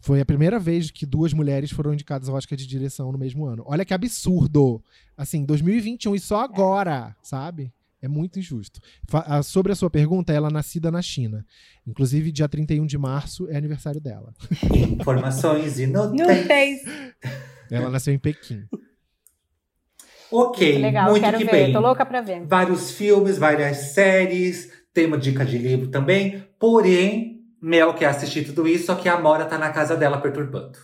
Foi a primeira vez que duas mulheres foram indicadas ao Oscar de direção no mesmo ano. Olha que absurdo! Assim, 2021 e só agora, sabe? É muito injusto. Fa sobre a sua pergunta, ela é nascida na China. Inclusive, dia 31 de março é aniversário dela. Informações inúteis. Ela nasceu em Pequim. Ok, Legal, muito quero que ver, bem. Tô louca pra ver. Vários filmes, várias séries, tem uma dica de livro também. Porém, Mel quer assistir tudo isso, só que a Mora tá na casa dela perturbando.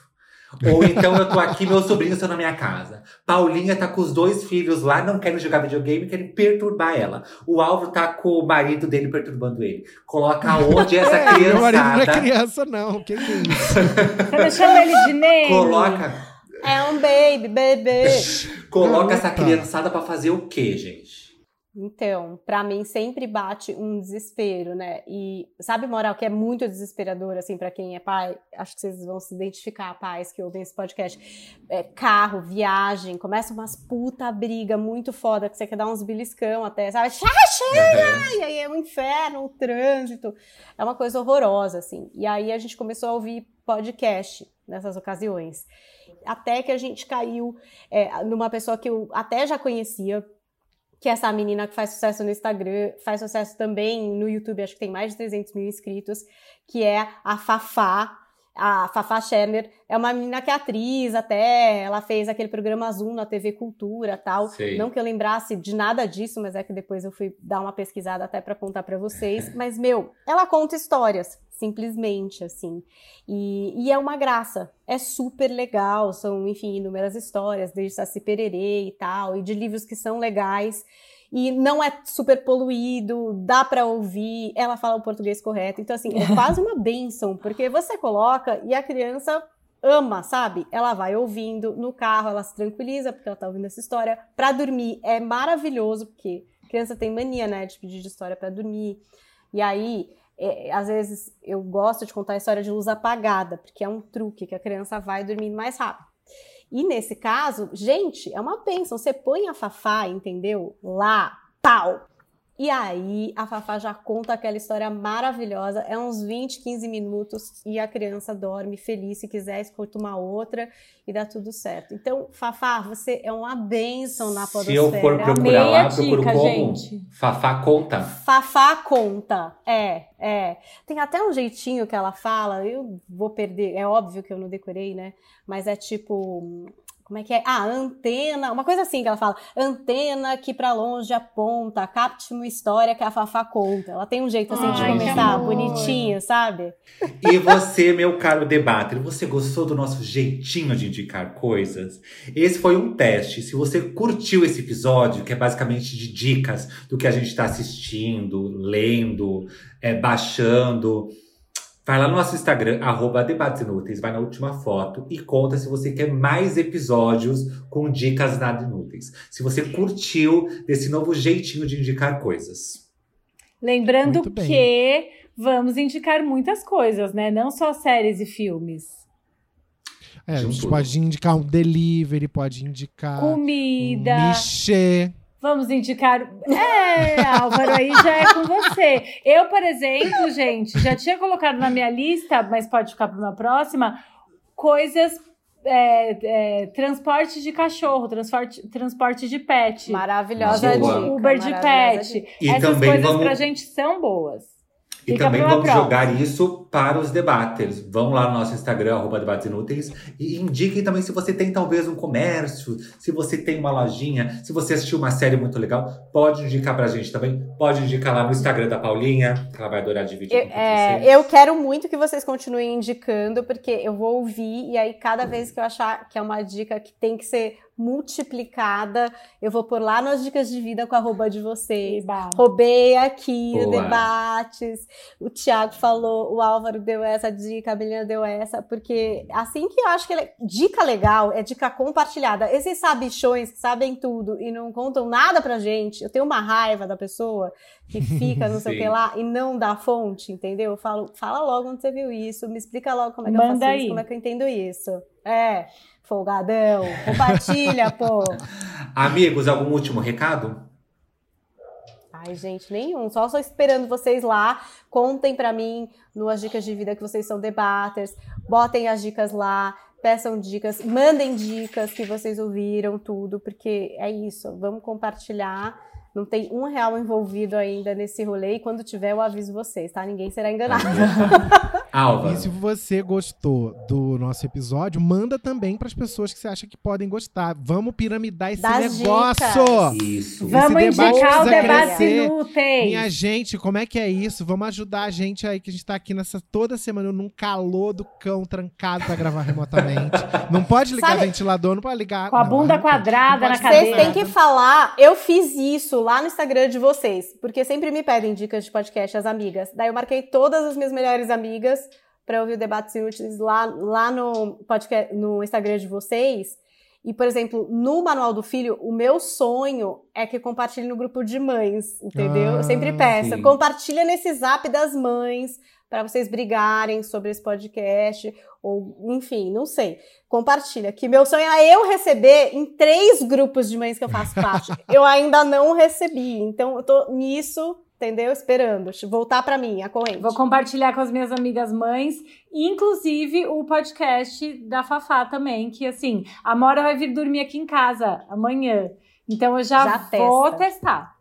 Ou então eu tô aqui, meus sobrinhos estão na minha casa. Paulinha tá com os dois filhos lá, não querem jogar videogame, querem perturbar ela. O Álvaro tá com o marido dele perturbando ele. Coloca onde essa é, criançada. Meu marido não é criança, não. Que que é isso? Você tá chamando ele de Ney? Coloca. É um baby, bebê. Coloca essa criançada para fazer o quê, gente? Então, para mim sempre bate um desespero, né? E sabe, moral, que é muito desesperador, assim, para quem é pai? Acho que vocês vão se identificar, pais que ouvem esse podcast. É, carro, viagem, começa umas puta briga muito foda, que você quer dar uns beliscão até, sabe? Uhum. E aí é um inferno, o trânsito. É uma coisa horrorosa, assim. E aí a gente começou a ouvir podcast nessas ocasiões. Até que a gente caiu é, numa pessoa que eu até já conhecia, que é essa menina que faz sucesso no Instagram, faz sucesso também no YouTube, acho que tem mais de 300 mil inscritos, que é a Fafá, a Fafá Scherner é uma menina que é atriz até, ela fez aquele programa Azul na TV Cultura tal. Sei. Não que eu lembrasse de nada disso, mas é que depois eu fui dar uma pesquisada até para contar para vocês. mas, meu, ela conta histórias, simplesmente, assim. E, e, é uma graça. É super legal, são, enfim, inúmeras histórias, desde Saci Pererê e tal, e de livros que são legais e não é super poluído, dá para ouvir, ela fala o português correto. Então, assim, é quase uma benção, porque você coloca e a criança ama, sabe? Ela vai ouvindo no carro, ela se tranquiliza porque ela tá ouvindo essa história. Para dormir é maravilhoso, porque criança tem mania, né, de pedir de história para dormir. E aí, é, às vezes eu gosto de contar a história de luz apagada, porque é um truque que a criança vai dormindo mais rápido. E nesse caso, gente, é uma bênção. Você põe a Fafá, entendeu? Lá, pau. E aí a Fafá já conta aquela história maravilhosa. É uns 20, 15 minutos e a criança dorme feliz. Se quiser, escuta uma outra e dá tudo certo. Então, Fafá, você é uma bênção na podosfera. Se eu for procurar Amei lá, a procuro dica, como? gente. Fafá conta. Fafá conta. É, é. Tem até um jeitinho que ela fala, eu vou perder, é óbvio que eu não decorei, né? Mas é tipo. Como é que é? Ah, antena, uma coisa assim que ela fala. Antena que pra longe aponta, capte uma história que a Fafá conta. Ela tem um jeito assim de Ai, que começar, bonitinho, sabe? E você, meu caro debater, você gostou do nosso jeitinho de indicar coisas? Esse foi um teste. Se você curtiu esse episódio, que é basicamente de dicas do que a gente está assistindo, lendo, é, baixando, vai lá no nosso Instagram, arroba Debates Inúteis, vai na última foto e conta se você quer mais episódios com dicas nada inúteis. Se você curtiu desse novo jeitinho de indicar coisas. Lembrando que vamos indicar muitas coisas, né? Não só séries e filmes. É, a gente pode indicar um delivery, pode indicar Comida. um michê. Vamos indicar. É, Álvaro, aí já é com você. Eu, por exemplo, gente, já tinha colocado na minha lista, mas pode ficar para uma próxima, coisas. é, é, transporte de cachorro, transporte, transporte de pet. Maravilhosa dica. Uber de pet. dica. E Essas também coisas vamos- pra gente são boas. E Fica também vamos próxima. jogar isso para os debaters. Vão lá no nosso Instagram, arroba debates inúteis, e indiquem também se você tem talvez um comércio, se você tem uma lojinha, se você assistiu uma série muito legal, pode indicar pra gente também. Pode indicar lá no Instagram da Paulinha, que ela vai adorar dividir Eu, com é, vocês. eu quero muito que vocês continuem indicando, porque eu vou ouvir, e aí cada vez que eu achar que é uma dica que tem que ser multiplicada, eu vou pôr lá nas dicas de vida com a arroba de vocês. Eba. Roubei aqui o Boa. debates. O Thiago falou, o Álvaro deu essa dica, a Belina deu essa, porque assim que eu acho que ele... dica legal é dica compartilhada. Esses sabichões que sabem tudo e não contam nada pra gente, eu tenho uma raiva da pessoa que fica não sei o que lá e não dá fonte, entendeu? Eu falo, fala logo onde você viu isso, me explica logo como é que eu Manda faço aí. isso, como é que eu entendo isso. É, folgadão, compartilha, pô. Amigos, algum último recado? Ai, gente, nenhum. Só só esperando vocês lá. Contem pra mim no As Dicas de Vida que vocês são debaters. Botem as dicas lá. Peçam dicas. Mandem dicas que vocês ouviram, tudo. Porque é isso. Vamos compartilhar. Não tem um real envolvido ainda nesse rolê. E quando tiver, eu aviso vocês, tá? Ninguém será enganado. Álvaro. E se você gostou do nosso episódio, manda também para as pessoas que você acha que podem gostar. Vamos piramidar esse Das negócio! Isso. Vamos debate indicar o debate inúteis. Minha gente, como é que é isso? Vamos ajudar a gente aí, que a gente tá aqui nessa toda semana num calor do cão trancado pra gravar remotamente. Não pode ligar Sabe- ventilador, não pode ligar. Com a não, bunda não quadrada Não na cadeira. Vocês têm que falar, eu fiz isso lá no Instagram de vocês, porque sempre me pedem dicas de podcast as amigas. Daí eu marquei todas as minhas melhores amigas para ouvir o debates inúteis lá, lá no podcast, no Instagram de vocês. E, por exemplo, no Manual do Filho, o meu sonho é que compartilhe no grupo de mães, entendeu? eu sempre Ah, peço, sim. compartilha nesse zap das mães para vocês brigarem sobre esse podcast, ou enfim, não sei. Compartilha, que meu sonho é eu receber em três grupos de mães que eu faço parte. eu ainda não recebi, então eu tô nisso, entendeu? Esperando voltar para mim a corrente. Vou compartilhar com as minhas amigas mães, inclusive o podcast da Fafá também, que assim, a Mora vai vir dormir aqui em casa amanhã. Então eu já, Já vou testa. testar.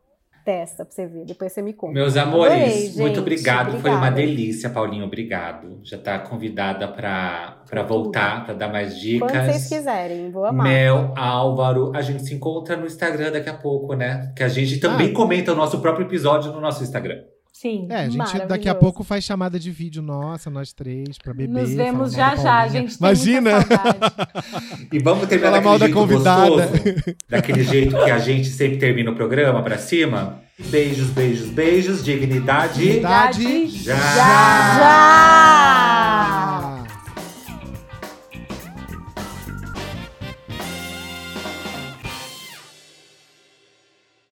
Testa pra você ver, depois você me conta. Meus amores, Adorei, gente. muito obrigado. Foi uma Obrigada. delícia, Paulinho. Obrigado. Já tá convidada pra, pra voltar, pra dar mais dicas. Quando vocês quiserem, vou amar. Mel, Álvaro, a gente se encontra no Instagram daqui a pouco, né? Que a gente também Ah. comenta o nosso próprio episódio no nosso Instagram. Sim. É, a gente daqui a pouco faz chamada de vídeo nossa, nós três, pra beber. Nos vemos já já, gente. Tem Imagina! E vamos terminar Fala mal daquele da jeito convidada. gostoso, daquele jeito que a gente sempre termina o programa pra cima. Beijos, beijos, beijos, dignidade. Dignidade. Já! Já!